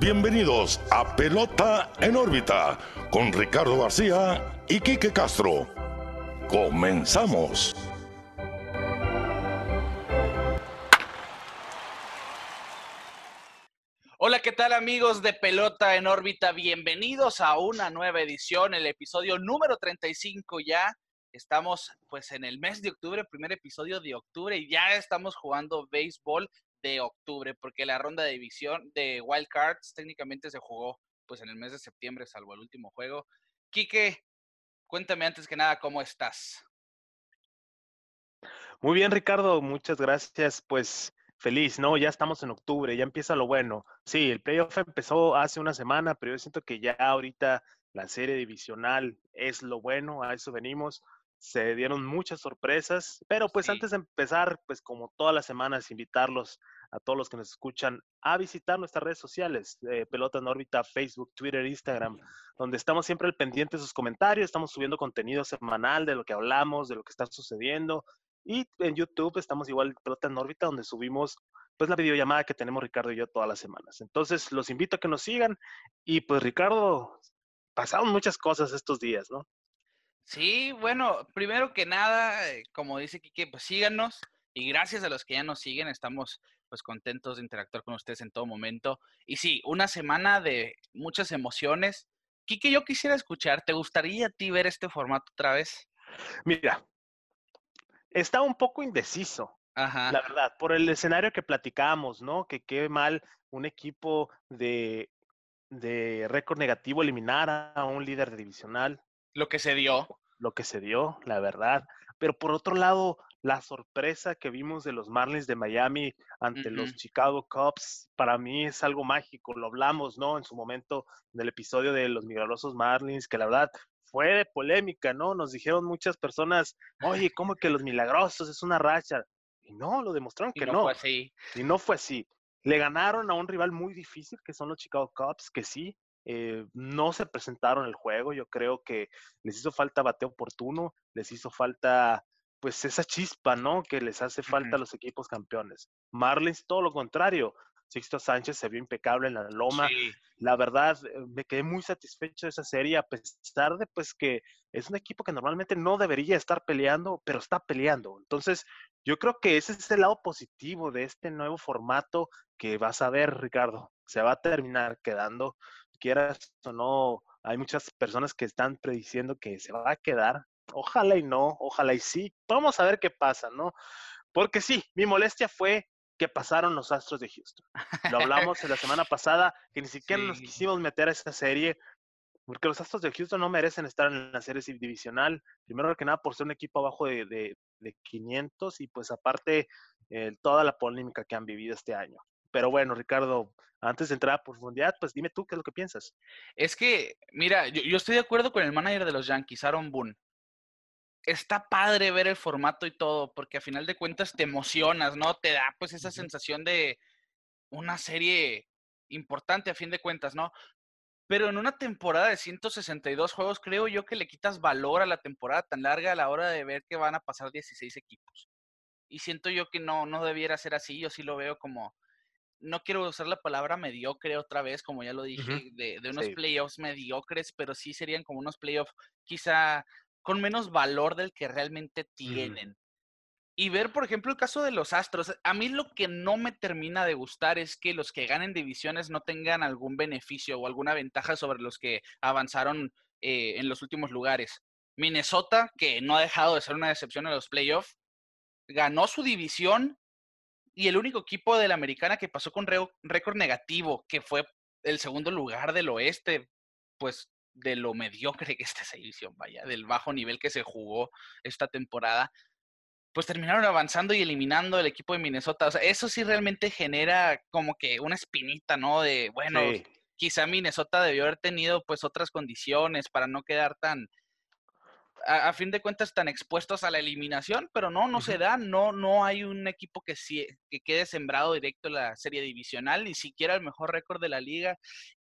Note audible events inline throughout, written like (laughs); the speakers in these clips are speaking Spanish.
bienvenidos a Pelota en órbita con Ricardo García y Quique Castro. Comenzamos. Hola, ¿qué tal amigos de Pelota en órbita? Bienvenidos a una nueva edición, el episodio número 35 ya. Estamos pues en el mes de octubre, primer episodio de octubre y ya estamos jugando béisbol de octubre, porque la ronda de división de Wild Cards técnicamente se jugó pues en el mes de septiembre, salvo el último juego. Quique, cuéntame antes que nada cómo estás. Muy bien, Ricardo, muchas gracias. Pues feliz, ¿no? Ya estamos en octubre, ya empieza lo bueno. Sí, el playoff empezó hace una semana, pero yo siento que ya ahorita la serie divisional es lo bueno, a eso venimos se dieron muchas sorpresas, pero pues antes de empezar, pues como todas las semanas, invitarlos a todos los que nos escuchan a visitar nuestras redes sociales, eh, Pelota en órbita, Facebook, Twitter, Instagram, donde estamos siempre al pendiente de sus comentarios, estamos subiendo contenido semanal de lo que hablamos, de lo que está sucediendo, y en YouTube estamos igual Pelota en órbita, donde subimos pues la videollamada que tenemos Ricardo y yo todas las semanas. Entonces, los invito a que nos sigan y pues Ricardo, pasaron muchas cosas estos días, ¿no? Sí, bueno, primero que nada, eh, como dice Kike, pues síganos y gracias a los que ya nos siguen, estamos pues contentos de interactuar con ustedes en todo momento. Y sí, una semana de muchas emociones. Kike, yo quisiera escuchar, ¿te gustaría a ti ver este formato otra vez? Mira, está un poco indeciso, Ajá. la verdad, por el escenario que platicamos, ¿no? Que qué mal un equipo de, de récord negativo eliminar a un líder divisional. Lo que se dio. Lo que se dio, la verdad. Pero por otro lado, la sorpresa que vimos de los Marlins de Miami ante los Chicago Cubs, para mí es algo mágico. Lo hablamos, ¿no? En su momento, en el episodio de los milagrosos Marlins, que la verdad fue de polémica, ¿no? Nos dijeron muchas personas, oye, ¿cómo que los milagrosos es una racha? Y no, lo demostraron que no. no. Fue así. Y no fue así. Le ganaron a un rival muy difícil, que son los Chicago Cubs, que sí, eh, no se presentaron el juego. Yo creo que les hizo falta bateo oportuno, les hizo falta pues esa chispa, ¿no? Que les hace falta a los equipos campeones. Marlins, todo lo contrario. Sixto Sánchez se vio impecable en la loma. La verdad, eh, me quedé muy satisfecho de esa serie, a pesar de pues que es un equipo que normalmente no debería estar peleando, pero está peleando. Entonces, yo creo que ese es el lado positivo de este nuevo formato que vas a ver, Ricardo. Se va a terminar quedando quieras o no, hay muchas personas que están prediciendo que se va a quedar. Ojalá y no, ojalá y sí. Vamos a ver qué pasa, ¿no? Porque sí, mi molestia fue que pasaron los Astros de Houston. Lo hablamos la semana (laughs) pasada, que ni siquiera nos quisimos meter a esa serie, porque los Astros de Houston no merecen estar en la serie divisional. Primero que nada, por ser un equipo abajo de, de, 500 y pues aparte eh, toda la polémica que han vivido este año. Pero bueno, Ricardo, antes de entrar a profundidad, pues dime tú qué es lo que piensas. Es que, mira, yo, estoy de acuerdo con el manager de los Yankees, Aaron Boone. Está padre ver el formato y todo, porque a final de cuentas te emocionas, ¿no? Te da pues esa sensación de una serie importante a fin de cuentas, ¿no? Pero en una temporada de 162 juegos, creo yo que le quitas valor a la temporada tan larga a la hora de ver que van a pasar 16 equipos. Y siento yo que no, no debiera ser así, yo sí lo veo como, no quiero usar la palabra mediocre otra vez, como ya lo dije, de, unos playoffs mediocres, pero sí serían como unos playoffs quizá con menos valor del que realmente tienen. Y ver, por ejemplo, el caso de los Astros, a mí lo que no me termina de gustar es que los que ganen divisiones no tengan algún beneficio o alguna ventaja sobre los que avanzaron eh, en los últimos lugares. Minnesota, que no ha dejado de ser una decepción en los playoffs, ganó su división y el único equipo de la americana que pasó con récord negativo, que fue el segundo lugar del oeste, pues de lo mediocre que está esa división, vaya, del bajo nivel que se jugó esta temporada, pues terminaron avanzando y eliminando el equipo de Minnesota. O sea, eso sí realmente genera como que una espinita, ¿no? De, bueno, quizá Minnesota debió haber tenido pues otras condiciones para no quedar tan, a, fin de cuentas tan expuestos a la eliminación, pero no, no se da, no, no hay un equipo que, que quede sembrado directo en la serie divisional, ni siquiera el mejor récord de la liga,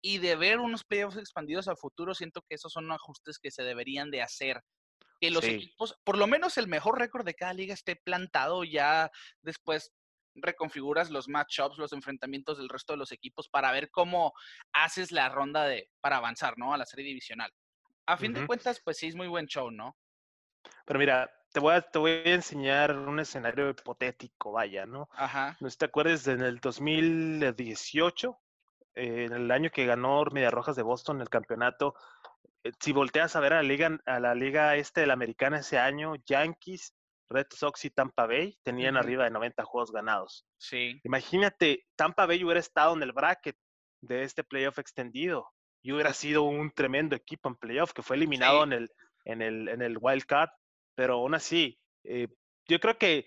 y de ver unos playoffs expandidos a futuro, siento que esos son ajustes que se deberían de hacer. Que los equipos, por lo menos el mejor récord de cada liga esté plantado ya después reconfiguras los matchups, los enfrentamientos del resto de los equipos para ver cómo haces la ronda de para avanzar, ¿no? A la serie divisional. A fin de cuentas, pues sí es muy buen show, ¿no? Pero mira, te voy a, te voy a enseñar un escenario hipotético, vaya, ¿no? Ajá. No te acuerdas, en el 2018, eh, en el año que ganó Media Rojas de Boston el campeonato, eh, si volteas a ver a la liga, a la liga este de la americana ese año, Yankees, Red Sox y Tampa Bay tenían arriba de 90 juegos ganados. Sí. Imagínate, Tampa Bay hubiera estado en el bracket de este playoff extendido y hubiera sido un tremendo equipo en playoff que fue eliminado en, el, en, el, en el wild card pero aún así, eh, yo creo que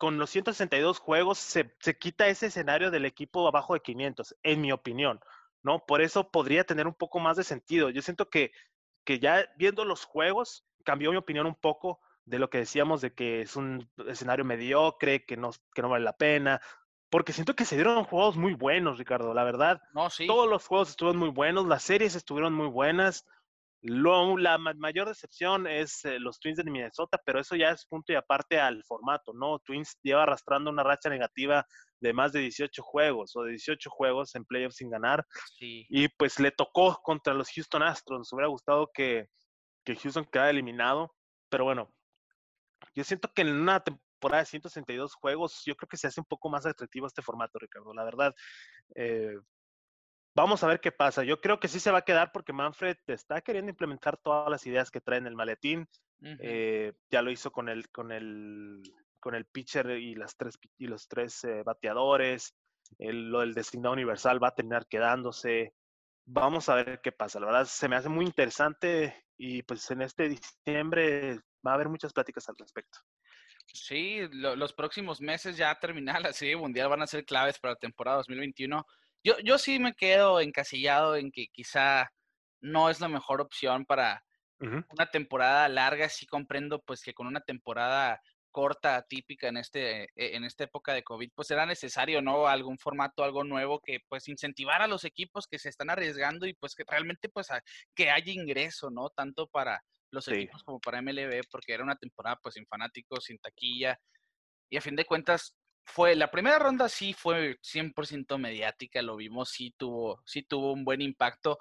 con los 162 juegos se, se, quita ese escenario del equipo abajo de 500, en mi opinión, ¿no? Por eso podría tener un poco más de sentido. Yo siento que, que ya viendo los juegos, cambió mi opinión un poco de lo que decíamos de que es un escenario mediocre, que no, que no vale la pena, porque siento que se dieron juegos muy buenos, Ricardo, la verdad. No, sí. Todos los juegos estuvieron muy buenos, las series estuvieron muy buenas. Lo, la mayor decepción es eh, los Twins de Minnesota, pero eso ya es punto y aparte al formato, ¿no? Twins lleva arrastrando una racha negativa de más de 18 juegos o de 18 juegos en playoffs sin ganar. Y pues le tocó contra los Houston Astros. Nos hubiera gustado que, que Houston quedara eliminado, pero bueno, yo siento que en una temporada de 162 juegos, yo creo que se hace un poco más atractivo este formato, Ricardo. La verdad, eh, Vamos a ver qué pasa. Yo creo que sí se va a quedar porque Manfred está queriendo implementar todas las ideas que trae en el maletín. Eh, ya lo hizo con el, con el, con el pitcher y las tres y los tres eh, bateadores. El, lo del designado universal va a terminar quedándose. Vamos a ver qué pasa. La verdad se me hace muy interesante y pues en este diciembre va a haber muchas pláticas al respecto. Sí, los próximos meses ya terminar la (laughs) serie mundial van a ser claves para la temporada 2021 yo, yo sí me quedo encasillado en que quizá no es la mejor opción para una temporada larga. Sí comprendo pues que con una temporada corta, típica en este e, en esta época de COVID, pues era necesario, ¿no? Algún formato, algo nuevo que pues incentivar a los equipos que se están arriesgando y pues que realmente pues que haya ingreso, ¿no? Tanto para los equipos como para MLB, porque era una temporada pues sin fanáticos, sin taquilla. Y a fin de cuentas, fue, la primera ronda sí fue 100% mediática, lo vimos, sí tuvo, sí tuvo un buen impacto,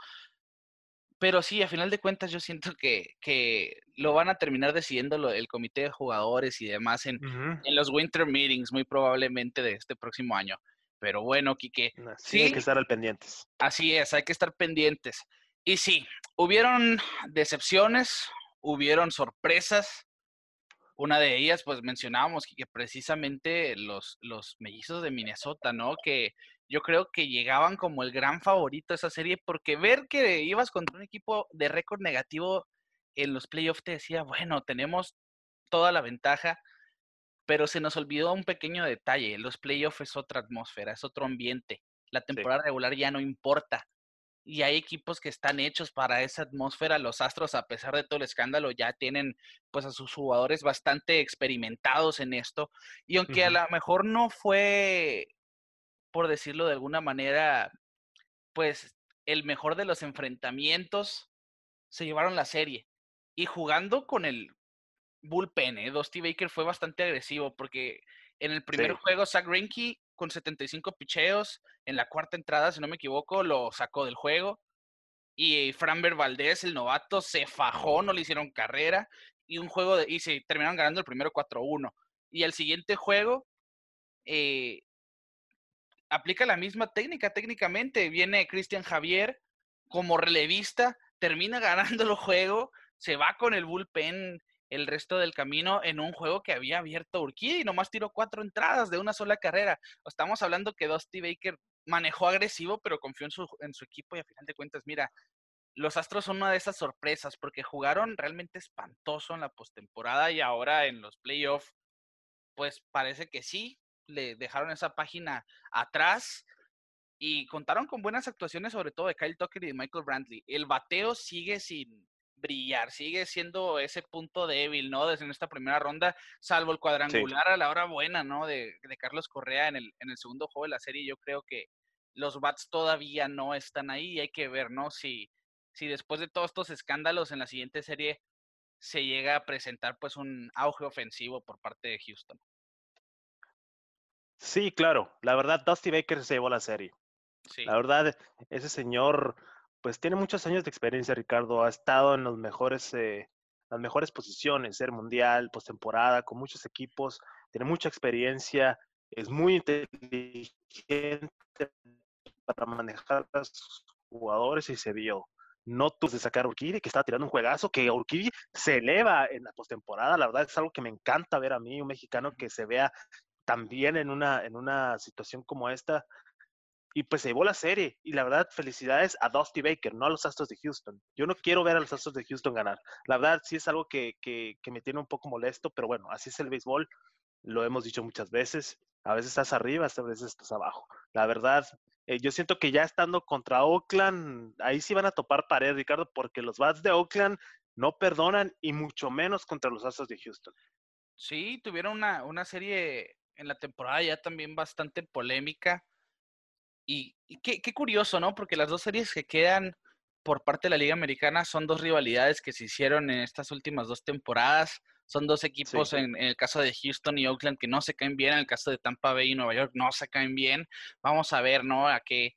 pero sí, a final de cuentas yo siento que, que lo van a terminar decidiendo el comité de jugadores y demás en, en, los winter meetings, muy probablemente de este próximo año. Pero bueno, Quique. Sí, hay que estar al pendientes. Así es, hay que estar pendientes. Y sí, hubieron decepciones, hubieron sorpresas, una de ellas, pues mencionábamos que, precisamente los, los mellizos de Minnesota, ¿no? Que yo creo que llegaban como el gran favorito de esa serie, porque ver que ibas contra un equipo de récord negativo en los playoffs te decía, bueno, tenemos toda la ventaja, pero se nos olvidó un pequeño detalle, los playoffs es otra atmósfera, es otro ambiente, la temporada regular ya no importa, y hay equipos que están hechos para esa atmósfera. Los Astros, a pesar de todo el escándalo, ya tienen pues a sus jugadores bastante experimentados en esto. Y aunque a lo mejor no fue, por decirlo de alguna manera, pues el mejor de los enfrentamientos, se llevaron la serie. Y jugando con el bullpen, ¿eh? Dusty Baker fue bastante agresivo porque en el primer juego, Zach Greinke con 75 picheos. En la cuarta entrada, si no me equivoco, lo sacó del juego. Y Framber Valdez, el novato, se fajó, no le hicieron carrera. Y un juego de, y se terminaron ganando el primero 4-1. Y el siguiente juego eh, aplica la misma técnica técnicamente. Viene Cristian Javier como relevista, termina (laughs) ganando el juego, se va con el bullpen el resto del camino en un juego que había abierto Urquía y nomás tiró cuatro entradas de una sola carrera. Estamos hablando que Dusty Baker manejó agresivo, pero confió en su, en su equipo y a final de cuentas, mira, los Astros son una de esas sorpresas porque jugaron realmente espantoso en la postemporada y ahora en los playoffs, pues parece que sí, le dejaron esa página atrás y contaron con buenas actuaciones, sobre todo de Kyle Tucker y de Michael Brantley. El bateo sigue sin, brillar, sigue siendo ese punto débil, ¿no? Desde esta primera ronda, salvo el cuadrangular a la hora buena, ¿no? De, Carlos Correa en el, en el segundo juego de la serie, yo creo que los bats todavía no están ahí y hay que ver, ¿no? Si, si después de todos estos escándalos en la siguiente serie se llega a presentar pues un auge ofensivo por parte de Houston. Sí, claro. La verdad, Dusty Baker se llevó la serie. Sí. La verdad, ese señor, pues tiene muchos años de experiencia, Ricardo. Ha estado en los mejores, eh, las mejores posiciones, ser mundial, postemporada, con muchos equipos. Tiene mucha experiencia. Es muy inteligente para manejar a sus jugadores y se vio. No tuve de sacar a Urquidi, que estaba tirando un juegazo, que Urquidi se eleva en la postemporada. La verdad es algo que me encanta ver a mí, un mexicano que se vea también en una, en una situación como esta. Y pues se llevó la serie. Y la verdad, felicidades a Dusty Baker, no a los Astros de Houston. Yo no quiero ver a los Astros de Houston ganar. La verdad, sí es algo que, que, me tiene un poco molesto, pero bueno, así es el béisbol. Lo hemos dicho muchas veces. A veces estás arriba, a veces estás abajo. La verdad, eh, yo siento que ya estando contra Oakland, ahí sí van a topar pared, Ricardo, porque los Bats de Oakland no perdonan y mucho menos contra los Astros de Houston. Sí, tuvieron una, una serie en la temporada ya también bastante polémica. Y, y qué, qué, curioso, ¿no? Porque las dos series que quedan por parte de la Liga Americana son dos rivalidades que se hicieron en estas últimas dos temporadas. Son dos equipos, sí. en, en, el caso de Houston y Oakland, que no se caen bien. En el caso de Tampa Bay y Nueva York, no se caen bien. Vamos a ver, ¿no? A qué,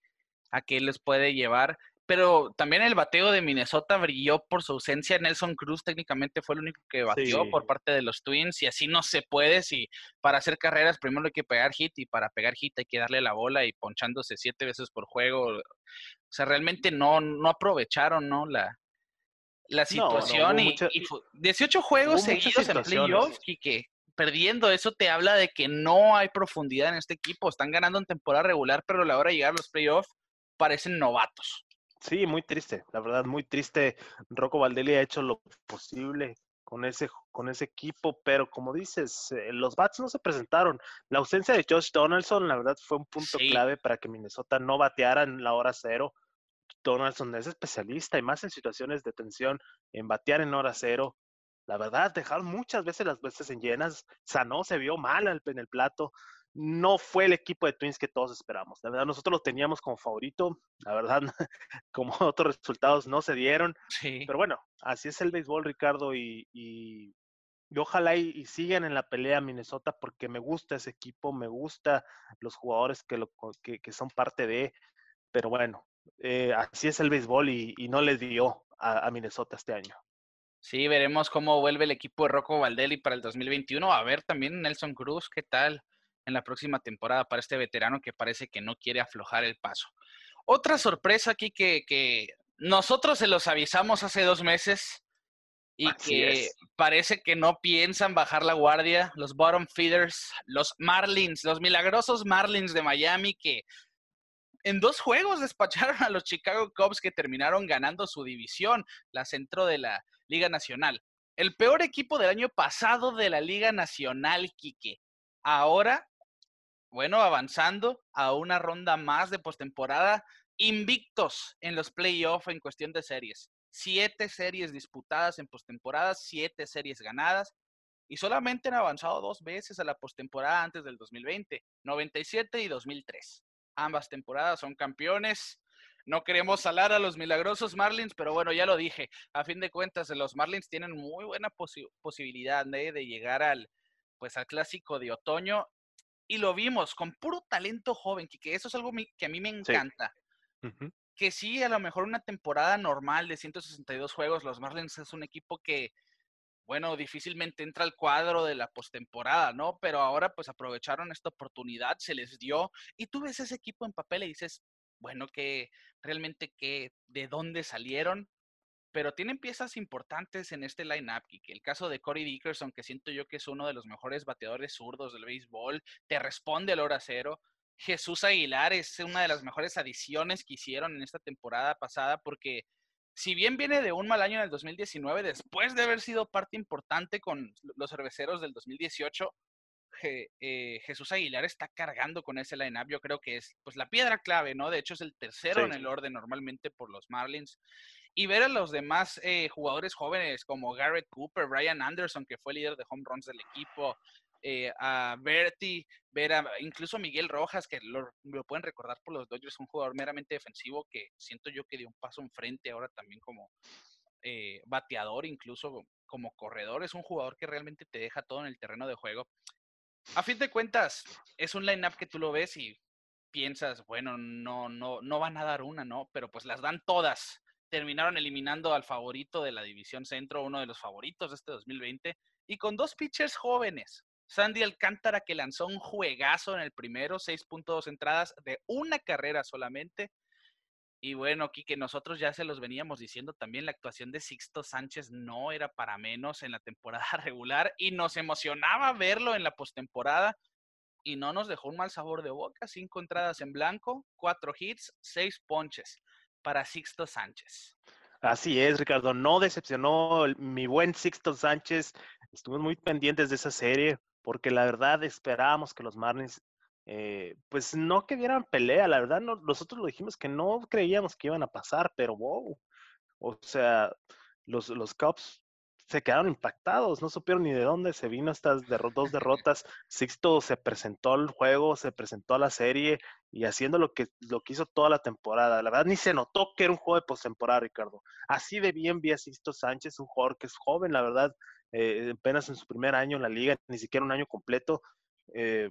a qué les puede llevar. Pero también el bateo de Minnesota brilló por su ausencia. Nelson Cruz técnicamente fue el único que batió sí. por parte de los Twins y así no se puede. Si para hacer carreras primero hay que pegar hit y para pegar hit hay que darle la bola y ponchándose siete veces por juego. O sea, realmente no, no aprovecharon, ¿no? La, la situación no, no, y, mucha, y, 18 juegos seguidos en playoffs y que perdiendo eso te habla de que no hay profundidad en este equipo. Están ganando en temporada regular, pero a la hora de llegar a los playoffs parecen novatos. Sí, muy triste, la verdad, muy triste. Rocco Valdelli ha hecho lo posible con ese, con ese equipo, pero como dices, eh, los Bats no se presentaron. La ausencia de Josh Donaldson, la verdad, fue un punto sí. clave para que Minnesota no bateara en la hora cero. Donaldson es especialista y más en situaciones de tensión, en batear en hora cero. La verdad, dejaron muchas veces las veces en llenas. Sanó se vio mal en el plato no fue el equipo de Twins que todos esperamos. La verdad, nosotros lo teníamos como favorito. La verdad, (laughs) como otros resultados no se dieron. Sí. Pero bueno, así es el béisbol, Ricardo, y, y, y ojalá y, y, sigan en la pelea Minnesota porque me gusta ese equipo, me gusta los jugadores que, lo, que, que son parte de. Pero bueno, eh, así es el béisbol y, y no le dio a, a Minnesota este año. Sí, veremos cómo vuelve el equipo de Rocco Valdelli para el 2021. A ver también Nelson Cruz, ¿qué tal? En la próxima temporada para este veterano que parece que no quiere aflojar el paso. Otra sorpresa aquí que, que nosotros se los avisamos hace dos meses y Así que es. parece que no piensan bajar la guardia, los bottom feeders, los Marlins, los milagrosos Marlins de Miami que en dos juegos (laughs) despacharon a los Chicago Cubs que terminaron ganando su división, la centro de la Liga Nacional. El peor equipo del año pasado de la Liga Nacional, Quique. Ahora bueno, avanzando a una ronda más de postemporada, invictos en los playoffs en cuestión de series. Siete series disputadas en postemporada, siete series ganadas, y solamente han avanzado dos veces a la postemporada antes del 2020, 97 y 2003. Ambas temporadas son campeones. No queremos salar a los milagrosos Marlins, pero bueno, ya lo dije. A fin de cuentas, los Marlins tienen muy buena posi posibilidad ¿eh? de llegar al, pues, al clásico de otoño y lo vimos con puro talento joven, que eso es algo que a mí me encanta. Sí. Uh -huh. Que sí, a lo mejor una temporada normal de 162 juegos, los Marlins es un equipo que, bueno, difícilmente entra al cuadro de la postemporada, ¿no? Pero ahora pues aprovecharon esta oportunidad, se les dio, y tú ves ese equipo en papel y dices, bueno, que realmente que de dónde salieron, pero tienen piezas importantes en este line-up. El caso de Corey Dickerson, que siento yo que es uno de los mejores bateadores zurdos del béisbol, te responde a la hora cero. Jesús Aguilar es una de las mejores adiciones que hicieron en esta temporada pasada, porque si bien viene de un mal año en el 2019, después de haber sido parte importante con los cerveceros del 2018, eh, Jesús Aguilar está cargando con ese line-up. Yo creo que es pues la piedra clave, ¿no? De hecho, es el tercero sí. en el orden normalmente por los Marlins y ver a los demás eh, jugadores jóvenes como Garrett Cooper, Brian Anderson, que fue líder de home runs del equipo, eh, a Bertie, ver a incluso Miguel Rojas, que lo, lo, pueden recordar por los Dodgers, un jugador meramente defensivo que siento yo que dio un paso enfrente ahora también como eh, bateador, incluso como corredor, es un jugador que realmente te deja todo en el terreno de juego. a fin de cuentas, es un line-up que tú lo ves y piensas, bueno, no, no, no van a dar una, ¿no? Pero pues las dan todas. Terminaron eliminando al favorito de la División Centro, uno de los favoritos de este 2020, y con dos pitchers jóvenes. Sandy Alcántara que lanzó un juegazo en el primero, 6.2 entradas de una carrera solamente. Y bueno, que nosotros ya se los veníamos diciendo también, la actuación de Sixto Sánchez no era para menos en la temporada (laughs) regular y nos emocionaba verlo en la postemporada y no nos dejó un mal sabor de boca. Cinco entradas en blanco, cuatro hits, seis ponches para Sixto Sánchez. Así es, Ricardo. No decepcionó mi buen Sixto Sánchez. Estuvimos muy pendientes de esa serie porque la verdad esperábamos que los Marlins, eh, pues no que dieran pelea. La verdad, nosotros lo dijimos que no creíamos que iban a pasar, pero wow. O sea, los, los Cubs se quedaron impactados, no supieron ni de dónde se vino estas dos derrotas. Sixto se presentó al juego, se presentó a la serie y haciendo lo que, lo que hizo toda la temporada. La verdad, ni se notó que era un juego de postemporada, Ricardo. Así de bien vi a Sixto Sánchez, un jugador que es joven, la verdad, eh, apenas en su primer año en la liga, ni siquiera un año completo. Eh,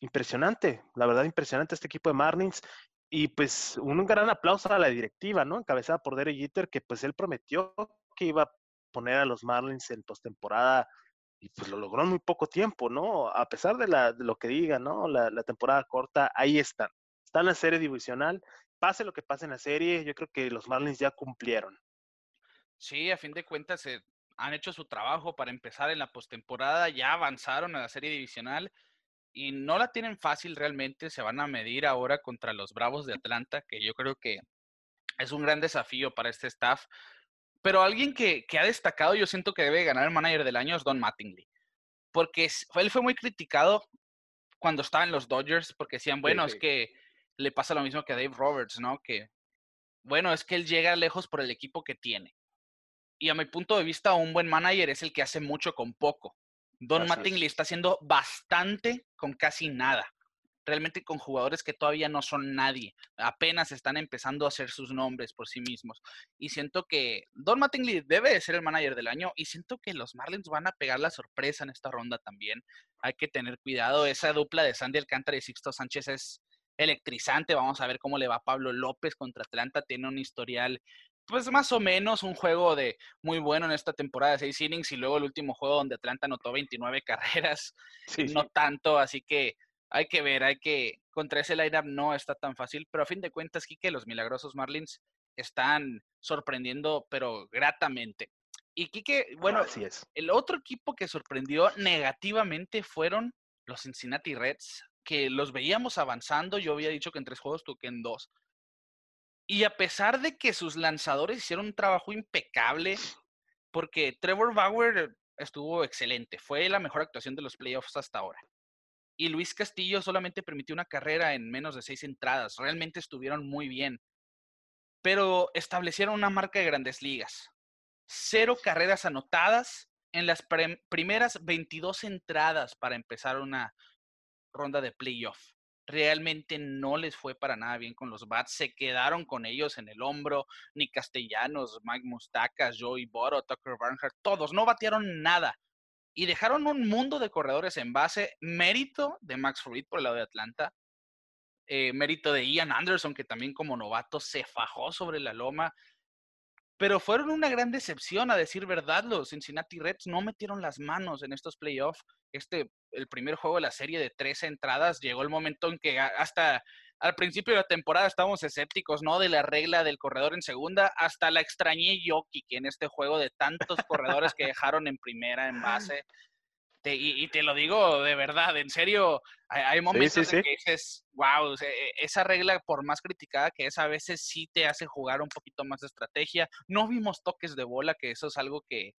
impresionante, la verdad, impresionante este equipo de Marlins. Y pues un gran aplauso a la directiva, ¿no? Encabezada por Derek Jeter, que pues él prometió que iba poner a los Marlins en postemporada y pues lo logró en muy poco tiempo, ¿no? A pesar de, lo que diga, ¿no? La, temporada corta, ahí están. Está en la serie divisional. Pase lo que pase en la serie, yo creo que los Marlins ya cumplieron. Sí, a fin de cuentas eh, han hecho su trabajo para empezar en la postemporada, ya avanzaron a la serie divisional y no la tienen fácil realmente. Se van a medir ahora contra los Bravos de Atlanta, que yo creo que es un gran desafío para este staff pero alguien que, ha destacado, yo siento que debe ganar el manager del año es Don Mattingly. Porque él fue muy criticado cuando estaba en los Dodgers, porque decían, bueno, es que le pasa lo mismo que a Dave Roberts, ¿no? Que, bueno, es que él llega lejos por el equipo que tiene. Y a mi punto de vista, un buen manager es el que hace mucho con poco. Don Mattingly está haciendo bastante con casi nada realmente con jugadores que todavía no son nadie, apenas están empezando a hacer sus nombres por sí mismos. Y siento que Don Mattingly debe de ser el manager del año y siento que los Marlins van a pegar la sorpresa en esta ronda también. Hay que tener cuidado, esa dupla de Sandy Alcántara y Sixto Sánchez es electrizante, vamos a ver cómo le va Pablo López contra Atlanta, tiene un historial pues más o menos un juego de muy bueno en esta temporada de seis innings y luego el último juego donde Atlanta anotó 29 (laughs) carreras, no tanto, así que hay que ver, hay que, contra ese lineup no está tan fácil, pero a fin de cuentas, Kike, los milagrosos Marlins están sorprendiendo, pero gratamente. Y Kike, bueno, Así es. el otro equipo que sorprendió negativamente fueron los Cincinnati Reds, que los veíamos avanzando, yo había dicho que en tres juegos toqué en dos. Y a pesar de que sus lanzadores hicieron un trabajo impecable, porque Trevor Bauer estuvo excelente, fue la mejor actuación de los playoffs hasta ahora y Luis Castillo solamente permitió una carrera en menos de seis entradas. Realmente estuvieron muy bien. Pero establecieron una marca de grandes ligas. Cero carreras anotadas en las primeras 22 entradas para empezar una ronda de playoff. Realmente no les fue para nada bien con los Bats. Se quedaron con ellos en el hombro. Ni Castellanos, Mike Mustacas, Joey Boro, Tucker Barnhart, todos no batearon nada y dejaron un mundo de corredores en base, mérito de Max Fruit por el lado de Atlanta, eh, mérito de Ian Anderson, que también como novato se fajó sobre la loma, pero fueron una gran decepción, a decir verdad, los Cincinnati Reds no metieron las manos en estos playoffs. Este, el primer juego de la serie de tres entradas, llegó el momento en que hasta al principio de la temporada estábamos escépticos, ¿no? De la regla del corredor en segunda, hasta la extrañé yo, que en este juego de tantos corredores que dejaron en primera en base. y, te lo digo de verdad, en serio, hay, momentos en que dices, wow, e, esa regla, por más criticada que es, a veces sí te hace jugar un poquito más de estrategia. No vimos toques de bola, que eso es algo que,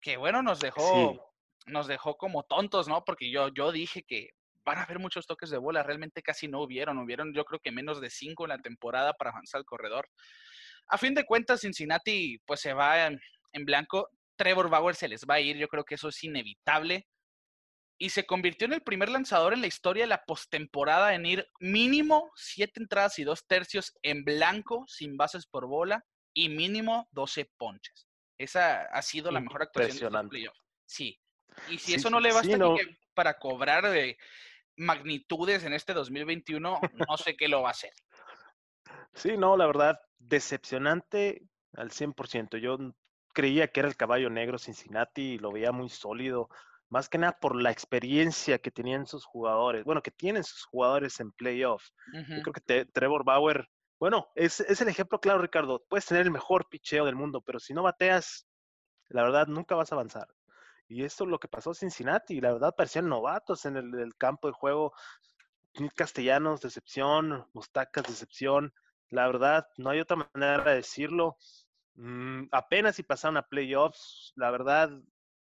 que bueno, nos dejó, nos dejó como tontos, ¿no? Porque yo, yo dije que van a haber muchos toques de bola. Realmente casi no hubieron. Hubieron yo creo que menos de cinco en la temporada para avanzar al corredor. A fin de cuentas, Cincinnati pues se va en, blanco. Trevor Bauer se les va a ir. Yo creo que eso es inevitable. Y se convirtió en el primer lanzador en la historia de la postemporada en ir mínimo siete entradas y dos tercios en blanco, sin bases por bola, y mínimo 12 ponches. Esa ha sido la mejor actuación de playoff. Sí. Y si eso no le basta, para cobrar de magnitudes en este 2021, no sé qué lo va a hacer. Sí, no, la verdad, decepcionante al 100%. Yo creía que era el caballo negro Cincinnati y lo veía muy sólido, más que nada por la experiencia que tenían sus jugadores, bueno, que tienen sus jugadores en playoffs. Yo creo que Trevor Bauer, bueno, es, es, el ejemplo claro, Ricardo. Puedes tener el mejor picheo del mundo, pero si no bateas, la verdad, nunca vas a avanzar. Y esto es lo que pasó Cincinnati. La verdad, parecían novatos en el, campo de juego. Castellanos, decepción. Mustacas, decepción. La verdad, no hay otra manera de decirlo. Mm, apenas si pasaron a playoffs, la verdad,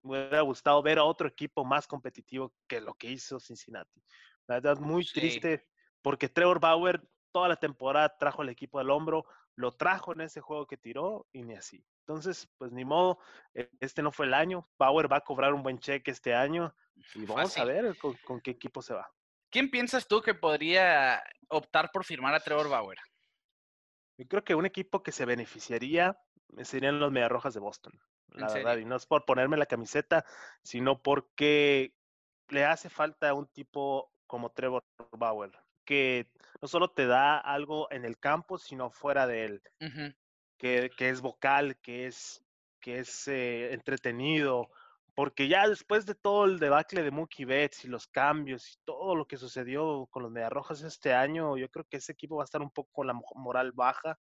me hubiera gustado ver a otro equipo más competitivo que lo que hizo Cincinnati. La verdad, muy triste porque Trevor Bauer toda la temporada trajo el equipo al hombro, lo trajo en ese juego que tiró y ni así. Entonces, pues ni modo, e, este no fue el año. Bauer va a cobrar un buen cheque este año y vamos a ver con, con, qué equipo se va. ¿Quién piensas tú que podría optar por firmar a Trevor Bauer? Yo creo que un equipo que se beneficiaría serían los Mediarrojas de Boston, la verdad. Y no es por ponerme la camiseta, sino porque le hace falta un tipo como Trevor Bauer, que no solo te da algo en el campo, sino fuera de él, que, es vocal, que es, que es eh, entretenido, porque ya después de todo el debacle de Mookie Betts y los cambios y todo lo que sucedió con los Mediarrojas este año, yo creo que ese equipo va a estar un poco con la moral baja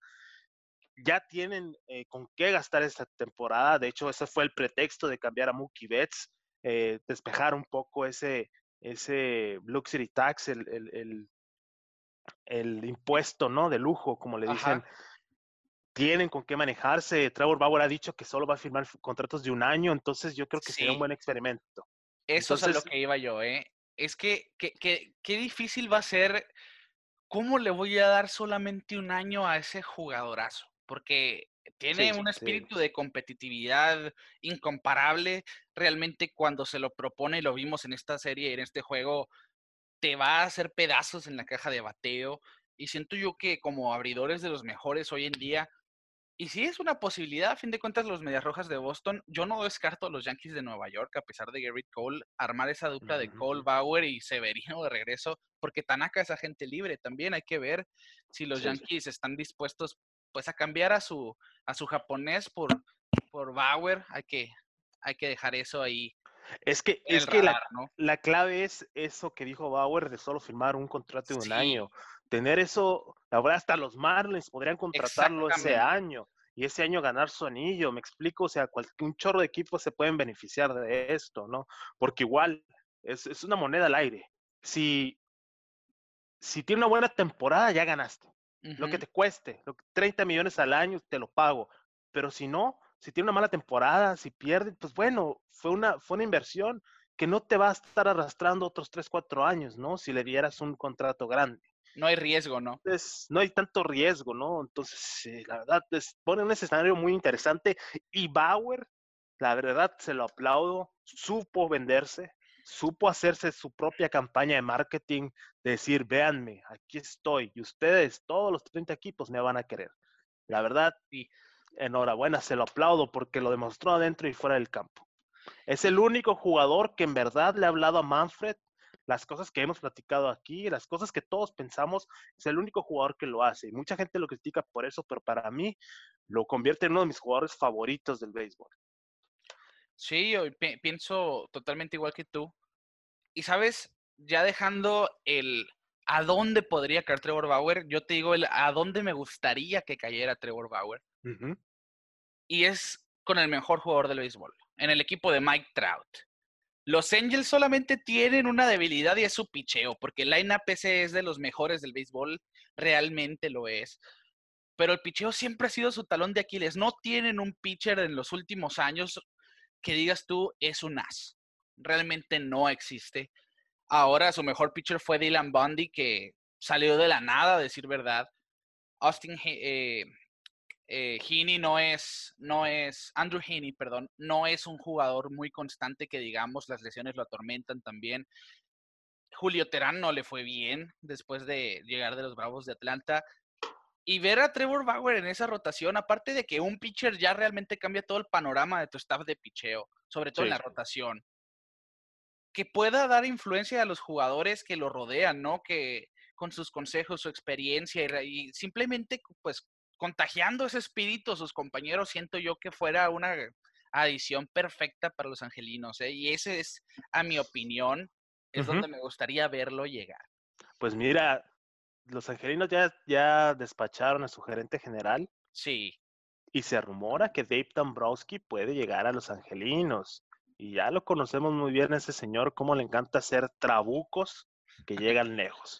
ya tienen eh, con qué gastar esta temporada. De hecho, ese fue el pretexto de cambiar a Mookie Betts, eh, despejar un poco ese, ese luxury tax, el, el, el, impuesto ¿no? de lujo, como le dicen. Tienen con qué manejarse. Trevor Bauer ha dicho que solo va a firmar contratos de un año, entonces yo creo que sería un buen experimento. Eso es a lo que iba yo, ¿eh? Es que qué difícil va a ser. ¿Cómo le voy a dar solamente un año a ese jugadorazo? porque tiene un espíritu de competitividad incomparable. Realmente cuando se lo propone, lo vimos en esta serie, en este juego, te va a hacer pedazos en la caja de bateo. Y siento yo que como abridores de los mejores hoy en día, y si es una posibilidad, a fin de cuentas, los Medias Rojas de Boston, yo no descarto a los Yankees de Nueva York, a pesar de Garrett Cole, armar esa dupla de Cole, Bauer y Severino de regreso, porque Tanaka es agente libre. También hay que ver si los Yankees están dispuestos pues a cambiar a su, a su japonés por, por Bauer, hay que, hay que dejar eso ahí. Es que, es que la, la, clave es eso que dijo Bauer de solo firmar un contrato de un año. Tener eso, la verdad, hasta los Marlins podrían contratarlo ese año y ese año ganar su anillo, me explico, o sea, un chorro de equipos se pueden beneficiar de esto, ¿no? Porque igual es, es una moneda al aire. Si, si tiene una buena temporada, ya ganaste lo que te cueste, 30 millones al año te lo pago, pero si no, si tiene una mala temporada, si pierde, pues bueno, fue una, fue una inversión que no te va a estar arrastrando otros 3, 4 años, ¿no? Si le dieras un contrato grande. No hay riesgo, ¿no? Entonces, no hay tanto riesgo, ¿no? Entonces, la verdad, es, pone un escenario muy interesante y Bauer, la verdad, se lo aplaudo, supo venderse, supo hacerse su propia campaña de marketing, decir, véanme, aquí estoy, y ustedes, todos los 30 equipos me van a querer. La verdad, y enhorabuena, se lo aplaudo porque lo demostró adentro y fuera del campo. Es el único jugador que en verdad le ha hablado a Manfred las cosas que hemos platicado aquí, las cosas que todos pensamos, es el único jugador que lo hace. Mucha gente lo critica por eso, pero para mí lo convierte en uno de mis jugadores favoritos del béisbol. Sí, yo pienso totalmente igual que tú. Y sabes, ya dejando el a dónde podría caer Trevor Bauer, yo te digo el a dónde me gustaría que cayera Trevor Bauer. Y es con el mejor jugador del béisbol, en el equipo de Mike Trout. Los Angels solamente tienen una debilidad y es su picheo, porque el line PC es de los mejores del béisbol, realmente lo es pero el picheo siempre ha sido su talón de Aquiles. No tienen un pitcher en los últimos años que digas tú es un as. Realmente no existe. Ahora su mejor pitcher fue Dylan Bundy, que salió de la nada, a decir verdad. Austin eh, eh, Heaney no es, no es, Andrew Heaney, perdón, no es un jugador muy constante que digamos, las lesiones lo atormentan también. Julio Terán no le fue bien después de llegar de los Bravos de Atlanta. Y ver a Trevor Bauer en esa rotación, aparte de que un pitcher ya realmente cambia todo el panorama de tu staff de picheo, sobre todo en la rotación. que pueda dar influencia a los jugadores que lo rodean, ¿no? Que con sus consejos, su experiencia y, y simplemente pues contagiando ese espíritu a sus compañeros, siento yo que fuera una adición perfecta para los angelinos. ¿eh? Y ese es, a mi opinión, es donde me gustaría verlo llegar. Pues mira, los angelinos ya, ya despacharon a su gerente general. Sí. Y se rumora que Dave Dombrowski puede llegar a los angelinos. Y ya lo conocemos muy bien ese señor, cómo le encanta hacer trabucos que llegan lejos.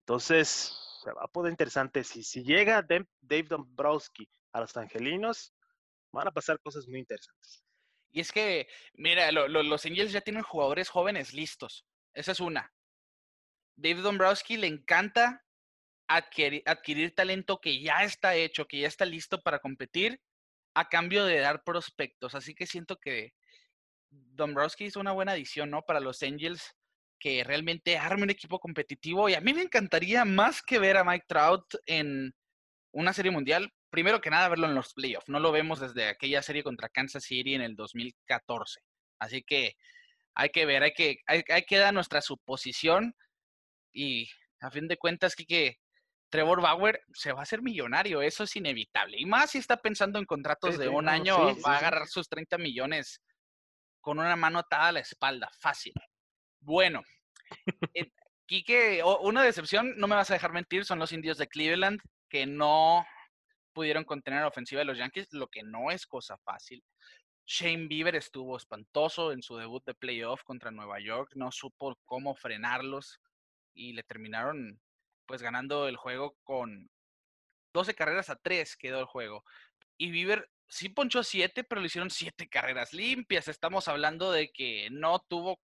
Entonces, se va a poder interesante. Si, si llega Dave Dombrowski a los angelinos, van a pasar cosas muy interesantes. Y es que, mira, los Angels ya tienen jugadores jóvenes listos. Esa es una. Dave Dombrowski le encanta adquirir, talento que ya está hecho, que ya está listo para competir, a cambio de dar prospectos. Así que siento que Dombrowski es una buena adición, ¿no? Para los Angels, que realmente arme un equipo competitivo. Y a mí me encantaría más que ver a Mike Trout en una serie mundial, primero que nada verlo en los playoffs. No lo vemos desde aquella serie contra Kansas City en el 2014. Así que hay que ver, hay que, hay, que dar nuestra suposición y a fin de cuentas, que Trevor Bauer se va a hacer millonario, eso es inevitable. Y más si está pensando en contratos de un año, va a agarrar sus 30 millones con una mano atada a la espalda, fácil. Bueno, eh, Quique, una decepción, no me vas a dejar mentir, son los indios de Cleveland, que no pudieron contener la ofensiva de los Yankees, lo que no es cosa fácil. Shane Bieber estuvo espantoso en su debut de playoff contra Nueva York, no supo cómo frenarlos y le terminaron pues ganando el juego con 12 carreras a 3 quedó el juego. Y Bieber sí ponchó 7, pero le hicieron 7 carreras limpias. Estamos hablando de que no tuvo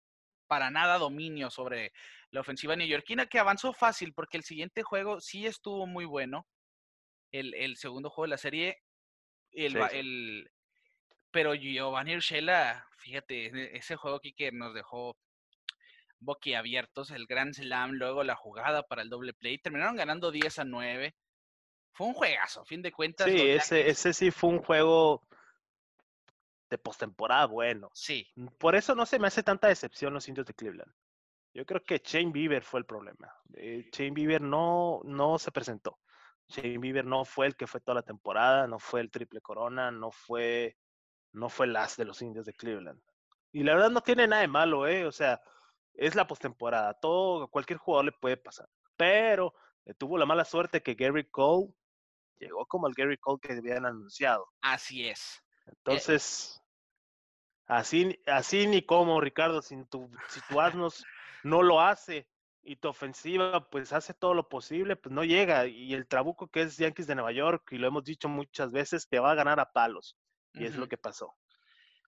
para nada dominio sobre la ofensiva neoyorquina, que avanzó fácil porque el siguiente juego sí estuvo muy bueno el, segundo juego de la serie. El, el, pero Giovanni Urshela, fíjate, e, ese juego aquí que nos dejó boquiabiertos, el Grand Slam, luego la jugada para el doble play, terminaron ganando 10 a 9. Fue un juegazo, a fin de cuentas. Sí, ese, ese sí fue un juego de postemporada bueno. Sí. Por eso no se me hace tanta decepción los indios de Cleveland. Yo creo que Shane Bieber fue el problema. Eh, Shane Bieber no, no se presentó. Shane Bieber no fue el que fue toda la temporada, no fue el triple corona, no fue, no fue el as de los indios de Cleveland. Y la verdad no tiene nada de malo, ¿eh? O sea, es la postemporada, todo, cualquier jugador le puede pasar. Pero eh, tuvo la mala suerte que Gary Cole llegó como el Gary Cole que habían anunciado. Así es. Entonces, así, así ni como, Ricardo, si tu, si tu asnos no lo hace y tu ofensiva pues hace todo lo posible, pues no llega. Y el trabuco que es Yankees de Nueva York, y lo hemos dicho muchas veces, te va a ganar a palos. Y es lo que pasó.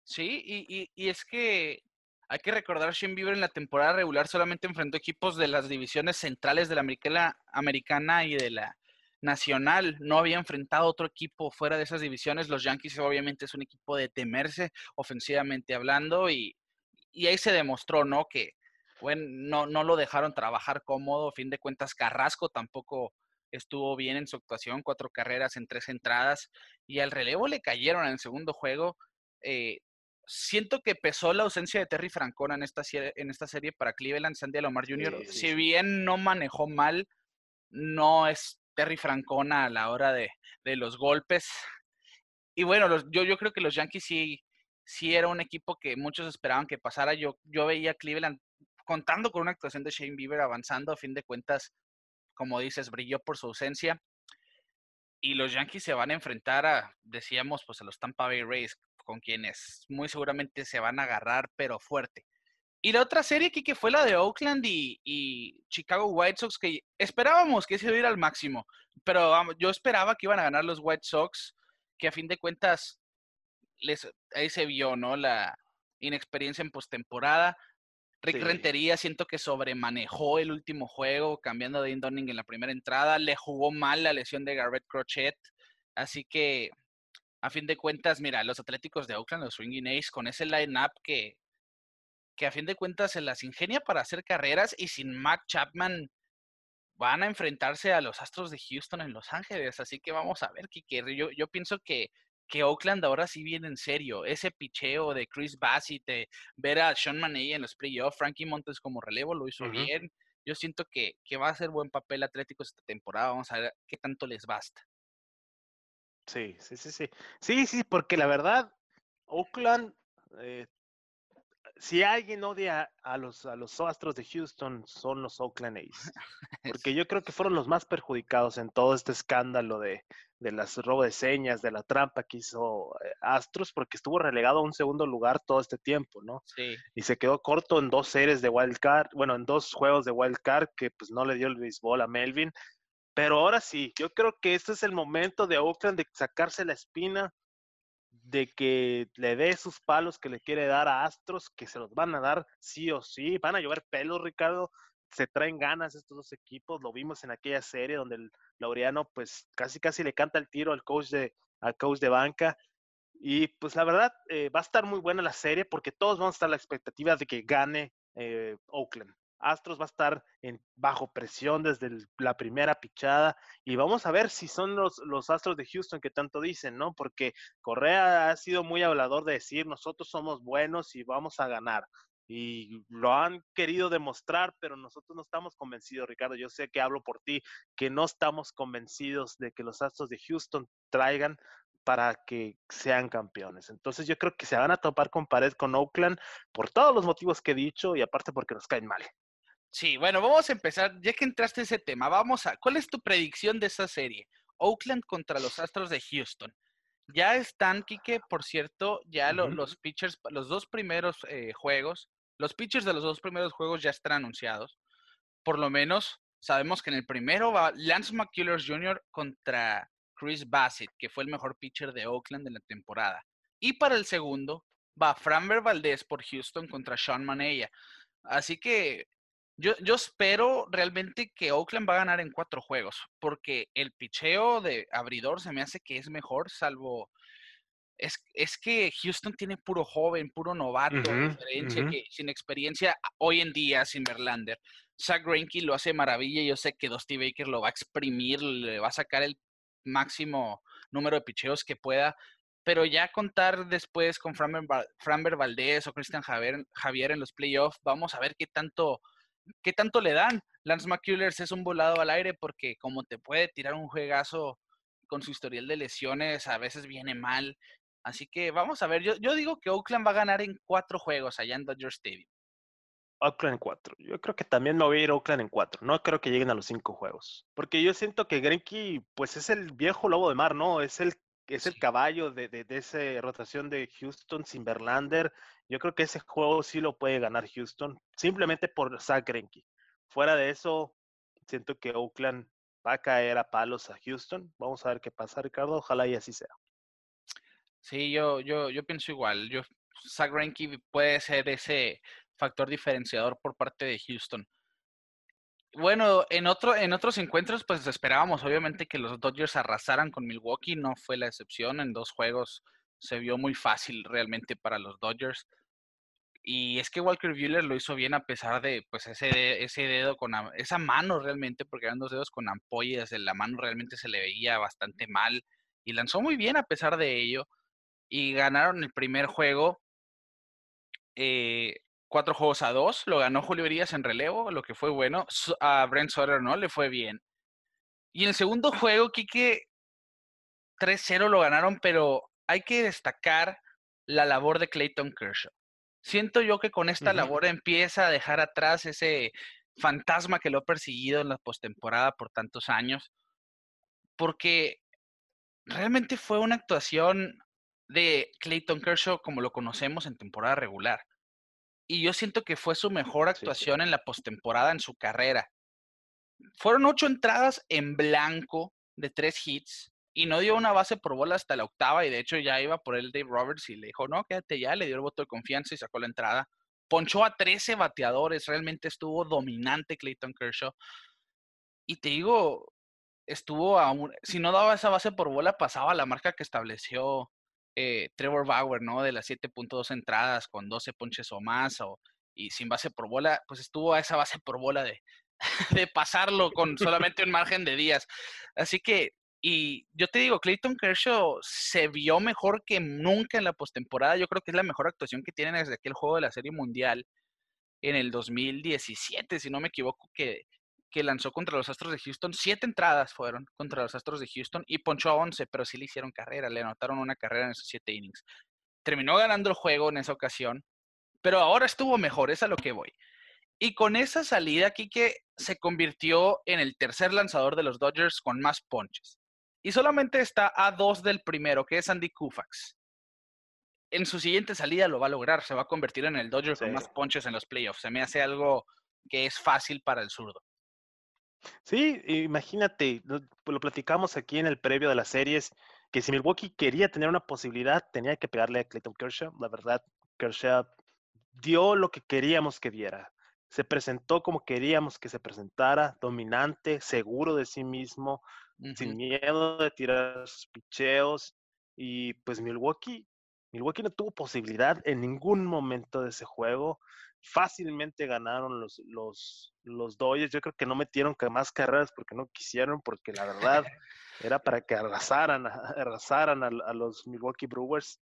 Sí, y, y, es que hay que recordar, Shane Bieber en la temporada regular solamente enfrentó equipos de las divisiones centrales de la americana, americana y de la nacional. No había enfrentado otro equipo fuera de esas divisiones. Los Yankees obviamente es un equipo de temerse ofensivamente hablando y, y ahí se demostró, ¿no? Que, bueno, no, no lo dejaron trabajar cómodo. A fin de cuentas, Carrasco tampoco estuvo bien en su actuación, cuatro carreras en tres entradas y al relevo le cayeron en el segundo juego. Eh, siento que pesó la ausencia de Terry Francona en esta, en esta serie para Cleveland, Sandy Alomar Jr. si bien no manejó mal, no es Terry Francona a la hora de, de los golpes. Y bueno, yo, yo creo que los Yankees sí, sí era un equipo que muchos esperaban que pasara. Yo, yo veía a Cleveland contando con una actuación de Shane Bieber avanzando, a fin de cuentas, como dices, brilló por su ausencia. Y los Yankees se van a enfrentar a, decíamos, pues a los Tampa Bay Rays, con quienes muy seguramente se van a agarrar, pero fuerte. Y la otra serie aquí que fue la de Oakland y, Chicago White Sox, que esperábamos que se iba a ir al máximo, pero yo esperaba que iban a ganar los White Sox, que a fin de cuentas les, ahí se vio, ¿no? La inexperiencia en postemporada. Rick Rentería siento que sobremanejó el último juego, cambiando de Dunning en la primera entrada. Le jugó mal la lesión de Garrett Crochet. Así que, a fin de cuentas, mira, los Atléticos de Oakland, los Swinging Ace, con ese line-up que, que a fin de cuentas se las ingenia para hacer carreras y sin Mac Chapman van a enfrentarse a los Astros de Houston en Los Ángeles. Así que vamos a ver, Kike. Yo, yo pienso que que Oakland ahora sí viene en serio. Ese picheo de Chris Bassett, de ver a Sean Maney en los playoffs, Frankie Montes como relevo lo hizo bien. Yo siento que, que va a ser buen papel Atlético esta temporada. Vamos a ver qué tanto les basta. Sí, sí, sí, sí. Sí, sí, porque la verdad, Oakland, eh, si alguien odia a los, a los Astros de Houston, son los Oakland A's. (laughs) Porque yo creo que fueron los más perjudicados en todo este escándalo de, de las robo de señas, de la trampa que hizo eh, Astros, porque estuvo relegado a un segundo lugar todo este tiempo, ¿no? Sí. Y se quedó corto en dos series de Wild Card, bueno, en dos juegos de Wild Card que pues no le dio el béisbol a Melvin. Pero ahora sí, yo creo que este es el momento de Oakland de sacarse la espina, de que le dé sus palos que le quiere dar a Astros, que se los van a dar sí o sí. Van a llover pelos, Ricardo. Se traen ganas estos dos equipos. Lo vimos en aquella serie donde el Laureano, pues casi casi le canta el tiro al coach de, al coach de banca. Y pues la verdad, eh, va a estar muy buena la serie porque todos vamos a estar a la expectativa de que gane eh, Oakland. Astros va a estar en bajo presión desde la primera pichada y vamos a ver si son los, los Astros de Houston que tanto dicen, ¿no? Porque Correa ha sido muy hablador de decir nosotros somos buenos y vamos a ganar. Y lo han querido demostrar, pero nosotros no estamos convencidos, Ricardo. Yo sé que hablo por ti, que no estamos convencidos de que los Astros de Houston traigan para que sean campeones. Entonces yo creo que se van a topar con pared con Oakland por todos los motivos que he dicho y aparte porque nos caen mal. Sí, bueno, vamos a empezar. Ya que entraste a ese tema, vamos a. ¿Cuál es tu predicción de esa serie? Oakland contra los Astros de Houston. Ya están, Kike, por cierto, ya los pitchers, los dos primeros eh, juegos, los pitchers de los dos primeros juegos ya están anunciados. Por lo menos sabemos que en el primero va Lance McCullers Jr. contra Chris Bassett, que fue el mejor pitcher de Oakland en la temporada. Y para el segundo va Framber Valdez por Houston contra Sean Manella. Así que yo, yo, espero realmente que Oakland va a ganar en cuatro juegos, porque el picheo de abridor se me hace que es mejor, salvo. Es, es que Houston tiene puro joven, puro novato, que sin experiencia hoy en día, sin Verlander. Zach Greinke lo hace maravilla. Yo sé que Dusty Baker lo va a exprimir, le va a sacar el máximo número de picheos que pueda. Pero ya contar después con Framber, Valdez o Christian Javier, Javier en los playoffs, vamos a ver qué tanto ¿qué tanto le dan? Lance McCullers es un volado al aire porque como te puede tirar un juegazo con su historial de lesiones, a veces viene mal. Así que vamos a ver, yo, yo digo que Oakland va a ganar en cuatro juegos allá en Dodger Stadium. Oakland en cuatro. Yo creo que también me voy a ir a Oakland en cuatro. No creo que lleguen a los cinco juegos. Porque yo siento que Greinke, pues es el viejo lobo de mar, ¿no? Es el es el caballo de, de, esa rotación de Houston sin Verlander. Yo creo que ese juego sí lo puede ganar Houston, simplemente por Zach Greinke. Fuera de eso, siento que Oakland va a caer a palos a Houston. Vamos a ver qué pasa, Ricardo. Ojalá y así sea. Sí, yo, yo, yo pienso igual. Yo, Zach Greinke puede ser ese factor diferenciador por parte de Houston. Bueno, en, otro, en otros encuentros, pues esperábamos obviamente que los Dodgers arrasaran con Milwaukee, no fue la excepción, en dos juegos se vio muy fácil realmente para los Dodgers. Y es que Walker Buehler lo hizo bien a pesar de pues ese, ese dedo con esa mano realmente, porque eran dos dedos con ampollas, la mano realmente se le veía bastante mal y lanzó muy bien a pesar de ello. Y ganaron el primer juego eh, cuatro juegos a dos, lo ganó Julio Urias en relevo, lo que fue bueno. A Brent Sutter no le fue bien. Y en el segundo juego, Kike 3-0 lo ganaron, pero hay que destacar la labor de Clayton Kershaw. Siento yo que con esta labor empieza a dejar atrás ese fantasma que lo ha perseguido en la postemporada por tantos años, porque realmente fue una actuación de Clayton Kershaw como lo conocemos en temporada regular y yo siento que fue su mejor actuación en la postemporada en su carrera. Fueron ocho entradas en blanco de tres hits y no dio una base por bola hasta la octava y de hecho ya iba por el Dave Roberts y le dijo, no, quédate ya, le dio el voto de confianza y sacó la entrada. Ponchó a 13 bateadores, realmente estuvo dominante Clayton Kershaw. Y te digo, estuvo a si no daba esa base por bola, pasaba la marca que estableció eh, Trevor Bauer, ¿no? De las 7.2 entradas con 12 ponches o más, o, y sin base por bola, pues estuvo a esa base por bola de, (laughs) de pasarlo con solamente un margen de días. Así que, Y yo te digo, Clayton Kershaw se vio mejor que nunca en la postemporada. Yo creo que es la mejor actuación que tienen desde aquel juego de la Serie Mundial en el 2017, si no me equivoco, que, que lanzó contra los Astros de Houston. Siete entradas fueron contra los Astros de Houston y ponchó a once, pero sí le hicieron carrera, le anotaron una carrera en esos siete innings. Terminó ganando el juego en esa ocasión, pero ahora estuvo mejor, es a lo que voy. Y con esa salida, Kike se convirtió en el tercer lanzador de los Dodgers con más ponches. Y solamente está a dos del primero, que es Andy Koufax. En su siguiente salida lo va a lograr, se va a convertir en el Dodger con más ponches en los playoffs. Se me hace algo que es fácil para el zurdo. Sí, imagínate, lo, lo platicamos aquí en el previo de las series, que si Milwaukee quería tener una posibilidad, tenía que pegarle a Clayton Kershaw. La verdad, Kershaw dio lo que queríamos que diera se presentó como queríamos que se presentara, dominante, seguro de sí mismo, sin miedo de tirar sus picheos. Y pues Milwaukee, Milwaukee no tuvo posibilidad en ningún momento de ese juego. Fácilmente ganaron los, los, los Dodgers. Yo creo que no metieron más carreras porque no quisieron, porque la verdad era para que arrasaran, (laughs) arrasaran a, los Milwaukee Brewers.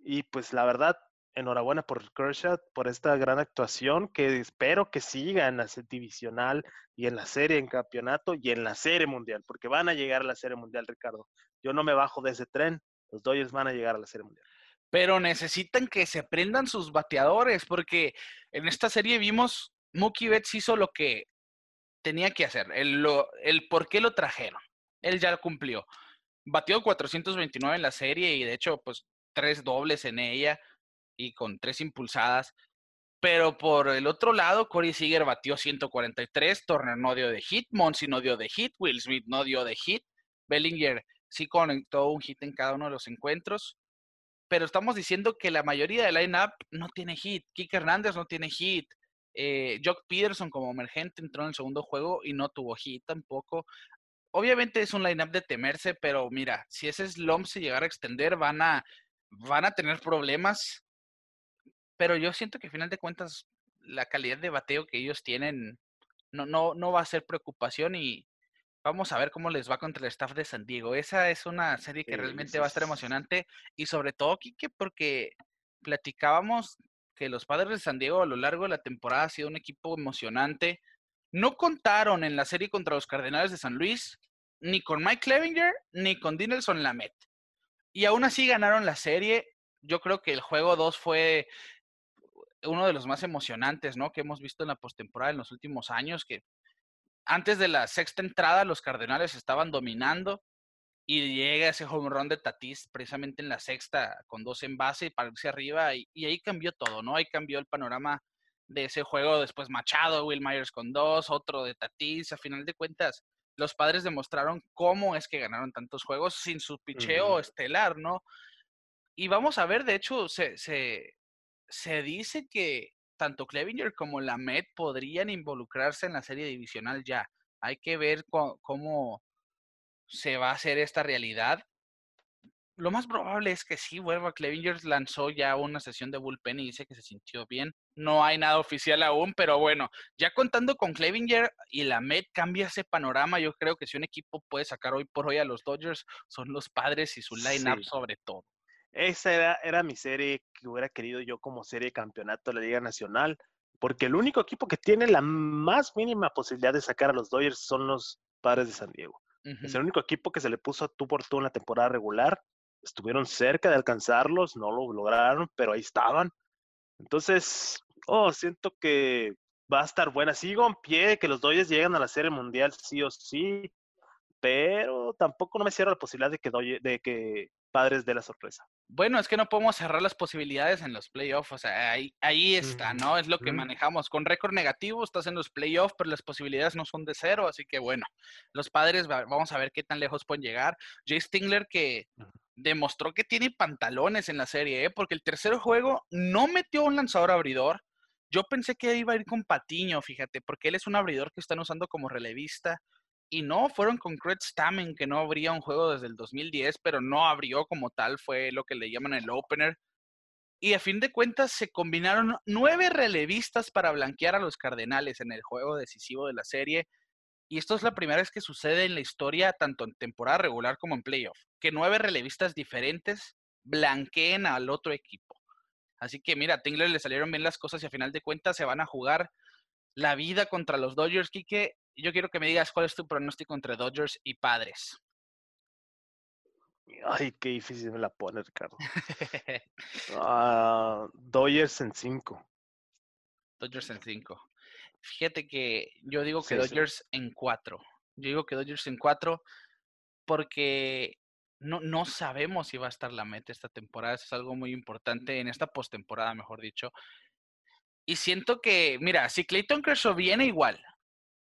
Y pues la verdad, enhorabuena por Kershaw, por esta gran actuación, que espero que siga en la divisional y en la serie en campeonato y en la serie mundial, porque van a llegar a la serie mundial, Ricardo. Yo no me bajo de ese tren, los Dodgers van a llegar a la serie mundial. Pero necesitan que se prendan sus bateadores, porque en esta serie vimos Mookie Betts hizo lo que tenía que hacer, el, por qué lo trajeron. Él ya lo cumplió. Batió 429 en la serie y de hecho, pues tres dobles en ella y con tres impulsadas. Pero por el otro lado, Corey Seager batió 143, Turner no dio de hit, Monsi no dio de hit, Will Smith no dio de hit, Bellinger sí conectó un hit en cada uno de los encuentros. Pero estamos diciendo que la mayoría del line-up no tiene hit. Kike Hernández no tiene hit. Eh, Jock Peterson como emergente entró en el segundo juego y no tuvo hit tampoco. Obviamente es un line-up de temerse, pero mira, si ese slump se llegara a extender, van a, van a tener problemas pero yo siento que al final de cuentas la calidad de bateo que ellos tienen no, no, no va a ser preocupación y vamos a ver cómo les va contra el staff de San Diego. Esa es una serie que realmente va a estar emocionante y sobre todo, Kike, porque platicábamos que los padres de San Diego a lo largo de la temporada ha sido un equipo emocionante. No contaron en la serie contra los Cardenales de San Luis ni con Mike Clevinger ni con Dinelson Lamet. Y aún así ganaron la serie. Yo creo que el juego 2 fue uno de los más emocionantes, ¿no? Que hemos visto en la postemporada en los últimos años, que antes de la sexta entrada los Cardenales estaban dominando y llega ese home run de Tatis precisamente en la sexta con dos en base y para irse arriba y, ahí cambió todo, ¿no? Ahí cambió el panorama de ese juego, después Machado, Will Myers con dos, otro de Tatis, a final de cuentas los padres demostraron cómo es que ganaron tantos juegos sin su picheo estelar, ¿no? Y vamos a ver, de hecho, se, se, se dice que tanto Clevinger como la Met podrían involucrarse en la serie divisional ya. Hay que ver cómo se va a hacer esta realidad. Lo más probable es que sí vuelva. Clevinger lanzó ya una sesión de bullpen y dice que se sintió bien. No hay nada oficial aún, pero bueno, ya contando con Clevinger y la Met cambia ese panorama. Yo creo que si un equipo puede sacar hoy por hoy a los Dodgers, son los padres y su line-up sobre todo. Esa era, era mi serie que hubiera querido yo como serie de campeonato de la Liga Nacional, porque el único equipo que tiene la más mínima posibilidad de sacar a los Dodgers son los Padres de San Diego. Es el único equipo que se le puso tú por tú en la temporada regular. Estuvieron cerca de alcanzarlos, no lo lograron, pero ahí estaban. Entonces, oh, siento que va a estar buena. Sigo en pie que los Dodgers lleguen a la Serie Mundial sí o sí, pero tampoco no me cierro la posibilidad de que, de que Padres de la sorpresa. Bueno, es que no podemos cerrar las posibilidades en los playoffs, o sea, ahí, ahí está, ¿no? Es lo que manejamos. Con récord negativo estás en los playoffs, pero las posibilidades no son de cero, así que bueno, los padres, vamos a ver qué tan lejos pueden llegar. Jay Stingler que demostró que tiene pantalones en la serie, ¿eh? porque el tercer juego no metió un lanzador abridor. Yo pensé que iba a ir con Patiño, fíjate, porque él es un abridor que están usando como relevista. Y no, fueron con Craig Stammen, que no abría un juego desde el 2010, pero no abrió como tal, fue lo que le llaman el opener. Y a fin de cuentas se combinaron nueve relevistas para blanquear a los Cardenales en el juego decisivo de la serie. Y esto es la primera vez que sucede en la historia, tanto en temporada regular como en playoff, que nueve relevistas diferentes blanqueen al otro equipo. Así que mira, a Tingler le salieron bien las cosas y a final de cuentas se van a jugar la vida contra los Dodgers. Quique, yo quiero que me digas cuál es tu pronóstico entre Dodgers y Padres. Ay, qué difícil me la pone, Ricardo. (laughs) Ah, Dodgers en 5. Dodgers en 5. Fíjate que yo digo que Dodgers en 4. Yo digo que Dodgers en 4 porque no, no sabemos si va a estar la meta esta temporada. Eso es algo muy importante en esta postemporada, mejor dicho. Y siento que, mira, si Clayton Kershaw viene igual,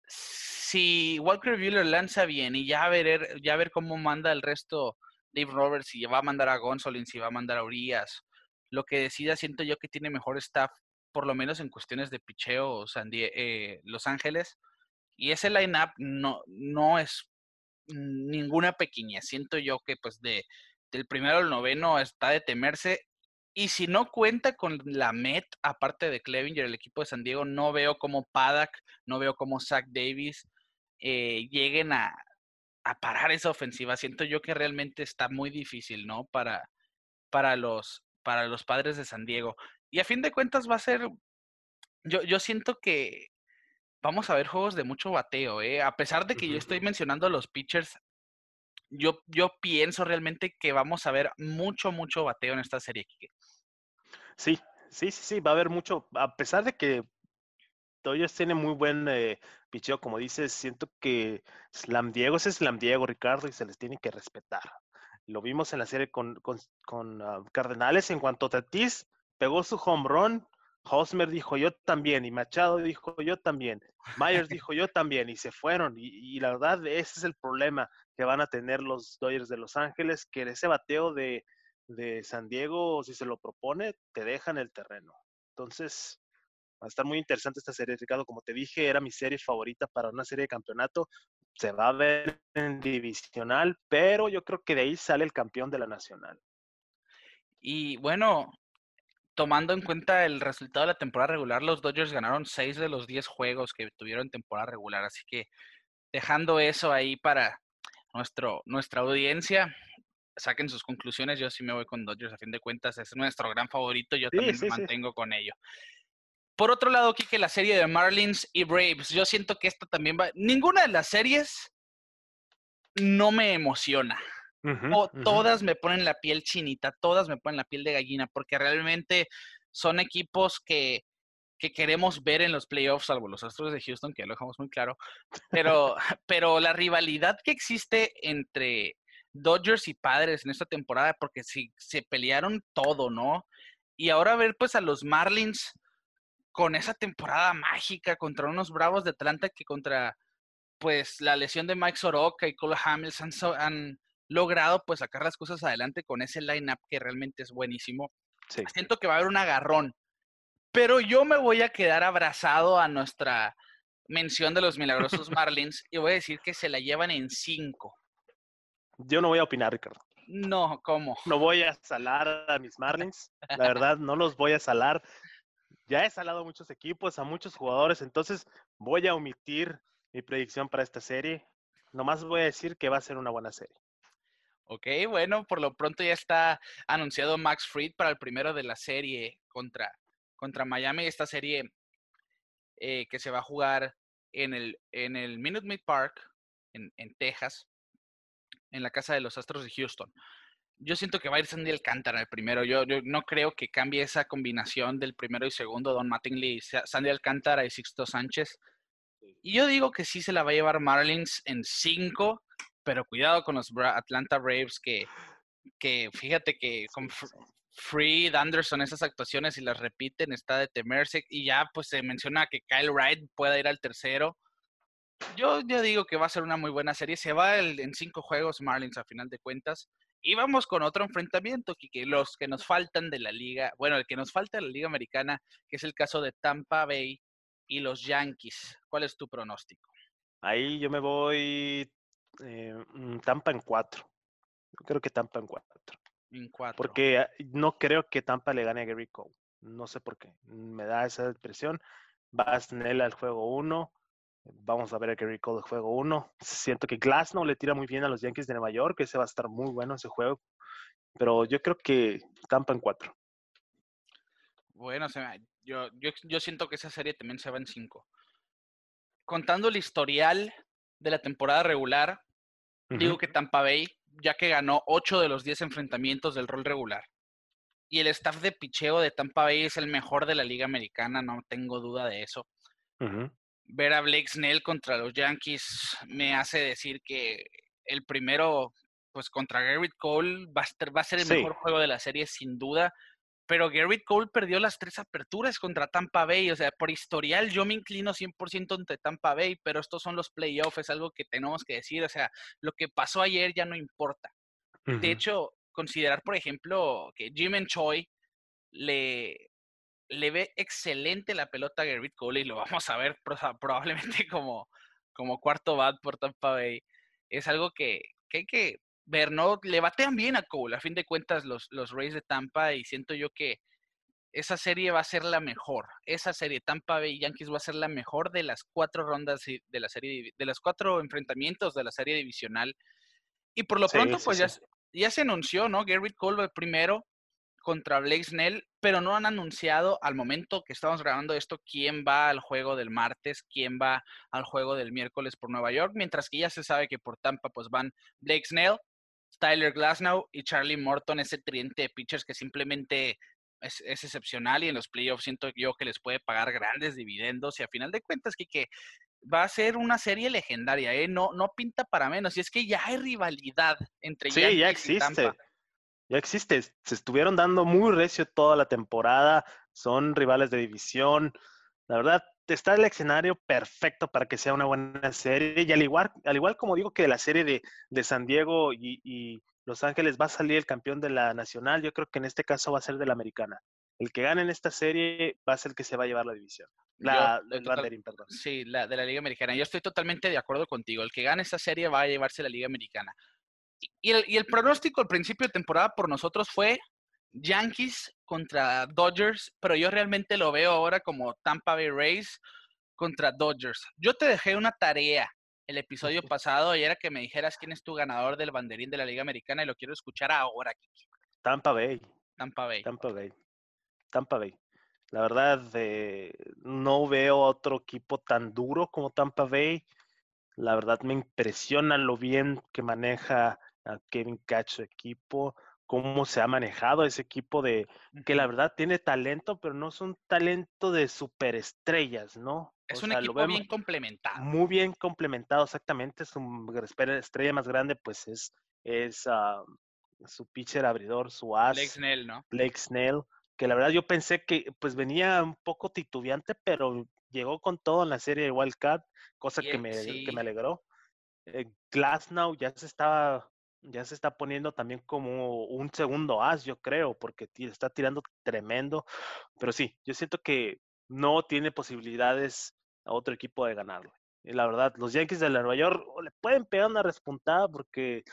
si Walker Buehler lanza bien y ya ver, ya ver cómo manda el resto Dave Roberts, si va a mandar a Gonsolin, si va a mandar a Urias, lo que decida siento yo que tiene mejor staff, por lo menos en cuestiones de picheo, eh, Los Ángeles. Y ese line-up no, no es ninguna pequeña. Siento yo que pues de, del primero al noveno está de temerse. Y si no cuenta con la Met, aparte de Clevinger, el equipo de San Diego, no veo como Paddock, no veo como Zach Davis eh, lleguen a, a, parar esa ofensiva. Siento yo que realmente está muy difícil, ¿no? Para, para, los, para los padres de San Diego. Y a fin de cuentas va a ser, yo, yo siento que vamos a ver juegos de mucho bateo, ¿eh? A pesar de que yo estoy mencionando a los pitchers, yo, yo pienso realmente que vamos a ver mucho, mucho bateo en esta serie, Sí, sí, sí, sí, va a haber mucho, a pesar de que Dodgers tiene muy buen eh, picheo, como dices, siento que Slam Diego es Slam Diego, Ricardo, y se les tiene que respetar. Lo vimos en la serie con, con, ah, Cardenales, en cuanto Tatis pegó su home run, Hosmer dijo yo también, y Machado dijo yo también, Myers (laughs) dijo yo también, y se fueron. Y, la verdad, ese es el problema que van a tener los Dodgers de Los Ángeles, que ese bateo de, de San Diego, si se lo propone, te dejan el terreno. Entonces, va a estar muy interesante esta serie, Ricardo. Como te dije, era mi serie favorita para una serie de campeonato. Se va a ver en divisional, pero yo creo que de ahí sale el campeón de la nacional. Y bueno, tomando en cuenta el resultado de la temporada regular, los Dodgers ganaron 6 de los 10 juegos que tuvieron temporada regular. Así que dejando eso ahí para nuestro, nuestra audiencia, saquen sus conclusiones. Yo sí me voy con Dodgers, a fin de cuentas es nuestro gran favorito. Yo también me mantengo con ello. Por otro lado, Kike, la serie de Marlins y Braves. Yo siento que esta también va. Ninguna de las series no me emociona todas me ponen la piel chinita, todas me ponen la piel de gallina, porque realmente son equipos que, que queremos ver en los playoffs, salvo los Astros de Houston, que ya lo dejamos muy claro. Pero, (laughs) pero la rivalidad que existe entre Dodgers y Padres en esta temporada, porque si, se pelearon todo, ¿no? Y ahora ver pues a los Marlins con esa temporada mágica contra unos Bravos de Atlanta que contra pues la lesión de Mike Soroka y Cole Hamilton han, logrado pues sacar las cosas adelante con ese lineup que realmente es buenísimo. Siento que va a haber un agarrón, pero yo me voy a quedar abrazado a nuestra mención de los milagrosos (laughs) Marlins y voy a decir que se la llevan en cinco. Yo no voy a opinar, Ricardo. No, ¿cómo? No voy a salar a mis Marlins. La verdad, no los voy a salar. Ya he salado a muchos equipos, a muchos jugadores, entonces voy a omitir mi predicción para esta serie. Nomás voy a decir que va a ser una buena serie. Ok, bueno, por lo pronto ya está anunciado Max Fried para el primero de la serie contra, contra Miami. Esta serie eh, que se va a jugar en el, en el Minute Maid Park, en, en, Texas, en la casa de los Astros de Houston. Yo siento que va a ir Sandy Alcántara el primero. Yo, yo no creo que cambie esa combinación del primero y segundo, Don Mattingly, Sandy Alcántara y Sixto Sánchez. Y yo digo que sí se la va a llevar Marlins en cinco pero cuidado con los Atlanta Braves que, que fíjate que con Freed, Anderson, esas actuaciones, y las repiten, está de temerse. Y ya pues se menciona que Kyle Wright pueda ir al tercero. Yo, yo digo que va a ser una muy buena serie. Se va en cinco juegos Marlins a final de cuentas. Y vamos con otro enfrentamiento, que los que nos faltan de la liga, bueno, el que nos falta de la liga americana, que es el caso de Tampa Bay y los Yankees. ¿Cuál es tu pronóstico? Ahí yo me voy eh, mm, Tampa en cuatro. creo que Tampa en cuatro. En cuatro. Porque ah, no creo que Tampa le gane a Gary Cole. No sé por qué. Me da esa impresión. Va a tener al juego uno. Vamos a ver a Gary Cole juego 1. Siento que Glasnow le tira muy bien a los Yankees de Nueva York, ese va a estar muy bueno ese juego. Pero yo creo que Tampa en 4. Bueno, yo, yo, siento que esa serie también se va en 5. Contando el historial de la temporada regular, digo que Tampa Bay, ya que ganó 8 de los 10 enfrentamientos del rol regular. Y el staff de picheo de Tampa Bay es el mejor de la Liga Americana, no tengo duda de eso ver a Blake Snell contra los Yankees me hace decir que el primero, pues contra Garrett Cole, va a, ser el mejor juego de la serie sin duda. Pero Garrett Cole perdió las tres aperturas contra Tampa Bay. O sea, por historial yo me inclino 100% ante Tampa Bay, pero estos son los playoffs, es algo que tenemos que decir. O sea, lo que pasó ayer ya no importa. De hecho, considerar, por ejemplo, que Jim Choi le, le ve excelente la pelota a Gerrit Cole y lo (laughs) vamos a ver probablemente como, como cuarto bat por Tampa Bay. Es algo que, hay que ver, ¿no? Le batean bien a Cole, a fin de cuentas, los, los Rays de Tampa, y siento yo que esa serie va a ser la mejor. Esa serie Tampa Bay Yankees va a ser la mejor de las cuatro rondas de la serie, de los cuatro enfrentamientos de la serie divisional. Y por lo pronto, pues Ya, ya se anunció, ¿no? Garrett Cole primero, contra Blake Snell, pero no han anunciado al momento que estamos grabando esto quién va al juego del martes, quién va al juego del miércoles por Nueva York, mientras que ya se sabe que por Tampa pues van Blake Snell, Tyler Glasnow y Charlie Morton, ese tridente de pitchers que simplemente es, excepcional y en los playoffs siento yo que les puede pagar grandes dividendos y a final de cuentas que, va a ser una serie legendaria, ¿eh? no, no pinta para menos y es que ya hay rivalidad entre sí, ya existe ya existe. Se estuvieron dando muy recio toda la temporada. Son rivales de división. La verdad, está el escenario perfecto para que sea una buena serie. Y al igual, al igual como digo que la serie de, de San Diego y, Los Ángeles va a salir el campeón de la nacional, yo creo que en este caso va a ser de la americana. El que gane en esta serie va a ser el que se va a llevar la división. La, perdón. Sí, la de la Liga Americana. Yo estoy totalmente de acuerdo contigo. El que gane esta serie va a llevarse la Liga Americana. Y el, pronóstico al principio de temporada por nosotros fue Yankees contra Dodgers, pero yo realmente lo veo ahora como Tampa Bay Rays contra Dodgers. Yo te dejé una tarea el episodio pasado y era que me dijeras quién es tu ganador del banderín de la Liga Americana y lo quiero escuchar ahora, Kiki. Tampa Bay. Tampa Bay. Tampa Bay. Tampa Bay. La verdad, eh, no veo otro equipo tan duro como Tampa Bay. La verdad me impresiona lo bien que maneja a Kevin Catch su equipo, cómo se ha manejado ese equipo de que la verdad tiene talento, pero no es un talento de superestrellas, ¿no? Es un equipo bien complementado. Muy bien complementado, exactamente. Su estrella más grande, pues es, es ah, su pitcher abridor, su as. Blake Snell, ¿no? Blake Snell, que la verdad yo pensé que pues venía un poco titubeante, pero llegó con todo en la serie de Wildcat, cosa que, me, que me alegró. Eh, Glasnow ya se estaba ya se está poniendo también como un segundo as, yo creo, porque está tirando tremendo. Pero sí, yo siento que no tiene posibilidades a otro equipo de ganarlo. Y la verdad, los Yankees de Nueva York le pueden pegar una respuntada porque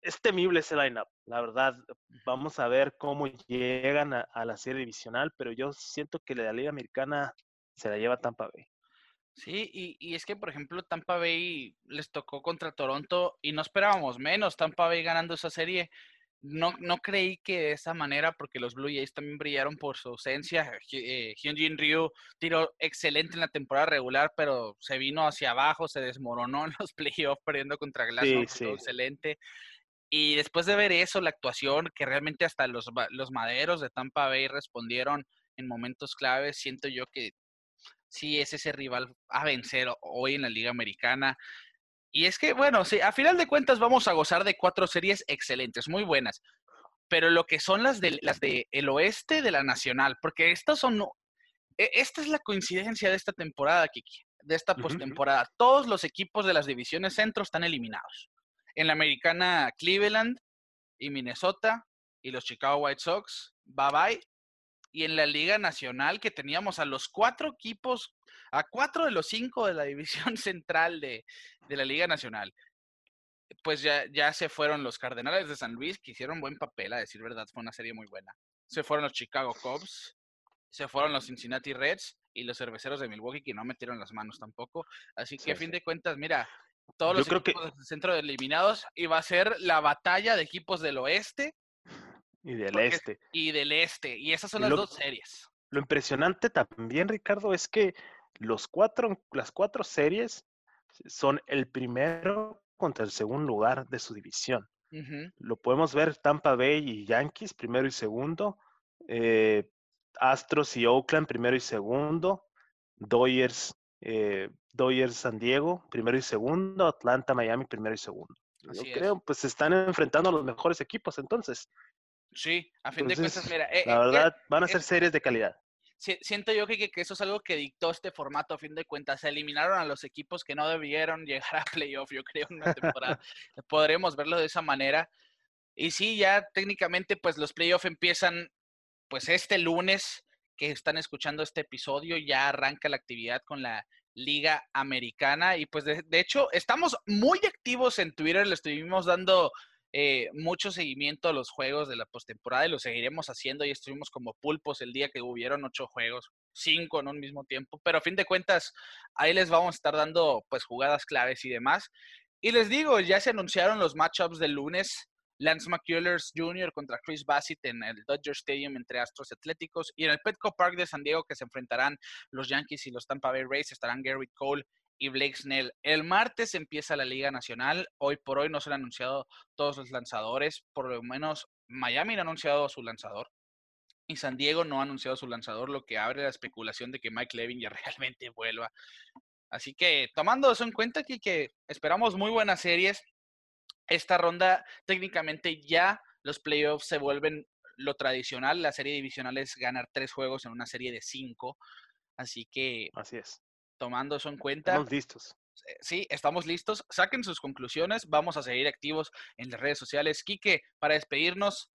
es temible ese lineup. La verdad, vamos a ver cómo llegan a, a la serie divisional, pero yo siento que la Liga Americana se la lleva Tampa Bay. Sí, y, y, es que, por ejemplo, Tampa Bay les tocó contra Toronto y no esperábamos menos, Tampa Bay ganando esa serie. No, no creí que de esa manera, porque los Blue Jays también brillaron por su ausencia. Eh, Hyunjin Ryu tiró excelente en la temporada regular, pero se vino hacia abajo, se desmoronó en los (laughs) playoffs perdiendo contra Glass, excelente. Y después de ver eso, la actuación, que realmente hasta los, los maderos de Tampa Bay respondieron en momentos claves, siento yo que sí es ese rival a vencer hoy en la Liga Americana. Y es que, bueno, sí, a final de cuentas vamos a gozar de cuatro series excelentes, muy buenas. Pero lo que son las de las de el oeste de la nacional, porque estas son e, esta es la coincidencia de esta temporada, Kiki, de esta postemporada. Todos los equipos de las divisiones centro están eliminados. En la americana, Cleveland y Minnesota y los Chicago White Sox, bye bye y en la Liga Nacional que teníamos a los cuatro equipos, a cuatro de los cinco de la (laughs) división central de, la Liga Nacional. Pues ya, ya se fueron los Cardenales de San Luis, que hicieron buen papel, a decir verdad, fue una serie muy buena. Se fueron los Chicago Cubs, se fueron los Cincinnati Reds y los cerveceros de Milwaukee que no metieron las manos tampoco. Así que a fin sí. de cuentas, mira, todos Yo los creo que- equipos del centro de eliminados y va a ser la batalla de equipos del oeste Y del Porque- este. y del este. Y esas son Y las lo- dos series. Lo impresionante también, Ricardo, es que los cuatro, las cuatro series son el primero contra el segundo lugar de su división. Lo podemos ver Tampa Bay y Yankees, primero y segundo. eh, Astros y Oakland, primero y segundo. Dodgers, eh, Dodgers San Diego, primero y segundo. Atlanta, Miami, primero y segundo. Así Yo es. creo, pues se están enfrentando a los mejores equipos, entonces. Sí, a fin de cuentas, mira, eh, La eh, verdad, van a ser es- series de calidad. si- siento yo que, que- que eso es algo que dictó este formato a fin de cuentas. Se eliminaron a los equipos que no debieron (laughs) llegar a playoff, yo creo, en una temporada. Podremos verlo de esa manera. Y sí, ya técnicamente, pues los playoffs empiezan, pues este lunes que están escuchando este episodio, ya arranca la actividad con la Liga Americana. Y pues de, de hecho, estamos muy activos en Twitter, le estuvimos dando eh, mucho seguimiento a los juegos de la postemporada y lo seguiremos haciendo. Y estuvimos como pulpos el día que hubieron ocho juegos, cinco en un mismo tiempo. Pero a fin de cuentas, ahí les vamos a estar dando pues jugadas claves y demás. Y les digo, ya se anunciaron los matchups del lunes. Lance McCullers Jr. contra Chris Bassett en el Dodger Stadium entre Astros Atléticos y en el Petco Park de San Diego que se enfrentarán los Yankees y los Tampa Bay Rays estarán Garrett Cole y Blake Snell. El martes empieza la Liga Nacional. Hoy por hoy no se han anunciado todos los lanzadores. Por lo menos Miami no ha anunciado su lanzador. Y San Diego no ha anunciado su lanzador, lo que abre la especulación de que Mike Levin ya (laughs) realmente vuelva. Así que tomando eso en cuenta, que, que esperamos muy buenas series. Esta ronda técnicamente ya los playoffs se vuelven lo tradicional. La serie divisional es ganar tres juegos en una serie de cinco. Así que Así es. Tomando eso en cuenta, Estamos listos. eh, sí, estamos listos. Saquen sus conclusiones. Vamos a seguir activos en las redes sociales. Quique, para despedirnos,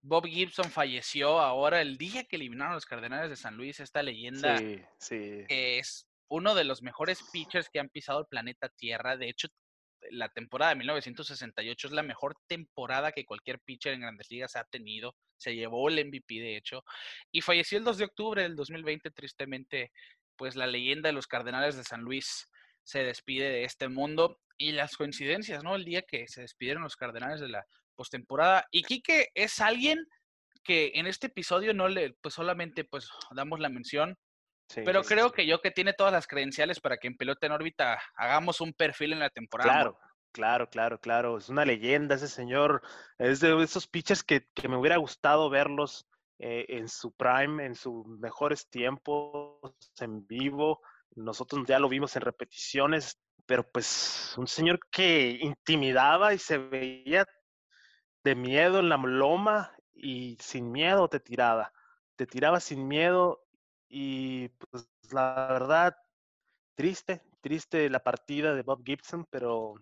Bob Gibson falleció ahora el día que eliminaron a los Cardenales de San Luis. Esta leyenda Sí, sí. que es uno de los mejores pitchers que han pisado el planeta Tierra. De hecho, la temporada de 1968 es la mejor temporada que cualquier pitcher en Grandes Ligas ha tenido. Se llevó el MVP, de hecho. Y falleció el 2 de octubre del 2020, tristemente. Pues la leyenda de los Cardenales de San Luis se despide de este mundo. Y las coincidencias, ¿no? El día que se despidieron los Cardenales de la postemporada. Y Quique es alguien que en este episodio no le, pues solamente pues damos la mención, sí, pero sí, creo sí. que yo que tiene todas las credenciales para que en pelota en órbita hagamos un perfil en la temporada. Claro, claro, claro, claro. Es una leyenda ese señor. Es de esos pitchers que, que me hubiera gustado verlos eh, en su prime, en sus mejores tiempos, en vivo. Nosotros ya lo vimos en repeticiones, pero pues un señor que intimidaba y se veía de miedo en la loma y sin miedo te tiraba. Te tiraba sin miedo y pues la verdad, triste, triste la partida de Bob Gibson, pero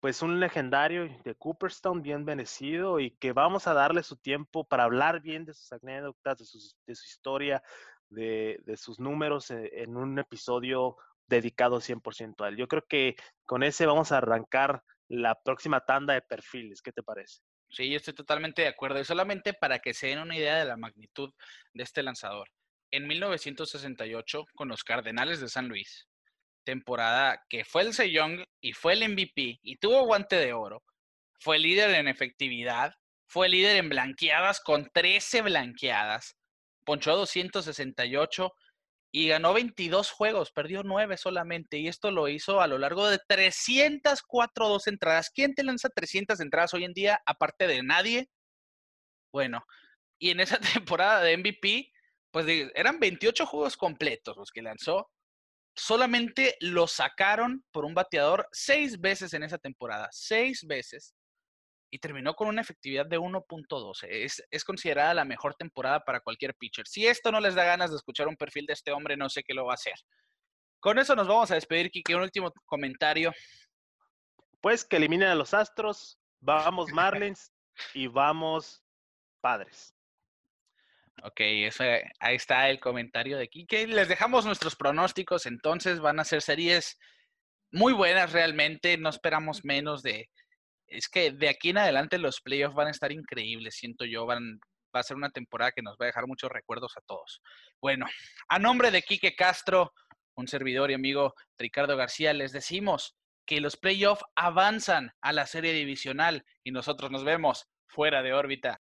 pues un legendario de Cooperstown bien bendecido y que vamos a darle su tiempo para hablar bien de sus anécdotas, de, de su historia, de, sus números eh, en un episodio dedicado 100% a él. Yo creo que con ese vamos a arrancar la próxima tanda de perfiles. ¿Qué te parece? Sí, yo estoy totalmente de acuerdo. Y solamente para que se den una idea de la magnitud de este lanzador. En 1968, con los Cardenales de San Luis, temporada que fue el Young y fue el MVP y tuvo guante de oro, fue líder en efectividad, fue líder en blanqueadas con 13 blanqueadas, ponchó 268 y ganó 22 juegos, perdió 9 solamente, y esto lo hizo a lo largo de 304 dos entradas. ¿Quién te lanza 300 entradas hoy en día, aparte de nadie? Bueno, y en esa (laughs) temporada de MVP, pues eran 28 juegos completos los que lanzó. Solamente lo sacaron por un bateador seis veces en esa temporada, seis veces, y terminó con una efectividad de 1.12. Es, es considerada la mejor temporada para cualquier pitcher. Si esto no les da ganas de escuchar un perfil de este hombre, no sé qué lo va a hacer. Con eso nos vamos a despedir, Kiki. Un último comentario. Pues que eliminen a los Astros, vamos Marlins y vamos Padres. Ok, eso, eh, ahí está el comentario de Kike. Les dejamos nuestros pronósticos, entonces van a ser series muy buenas realmente, no esperamos menos de... Es que de aquí en adelante los playoffs van a estar increíbles, siento yo, van, va a ser una temporada que nos va a dejar muchos recuerdos a todos. Bueno, a nombre de Quique Castro, un servidor y amigo Ricardo García, les decimos que los playoffs avanzan a la serie divisional y nosotros nos vemos fuera de órbita.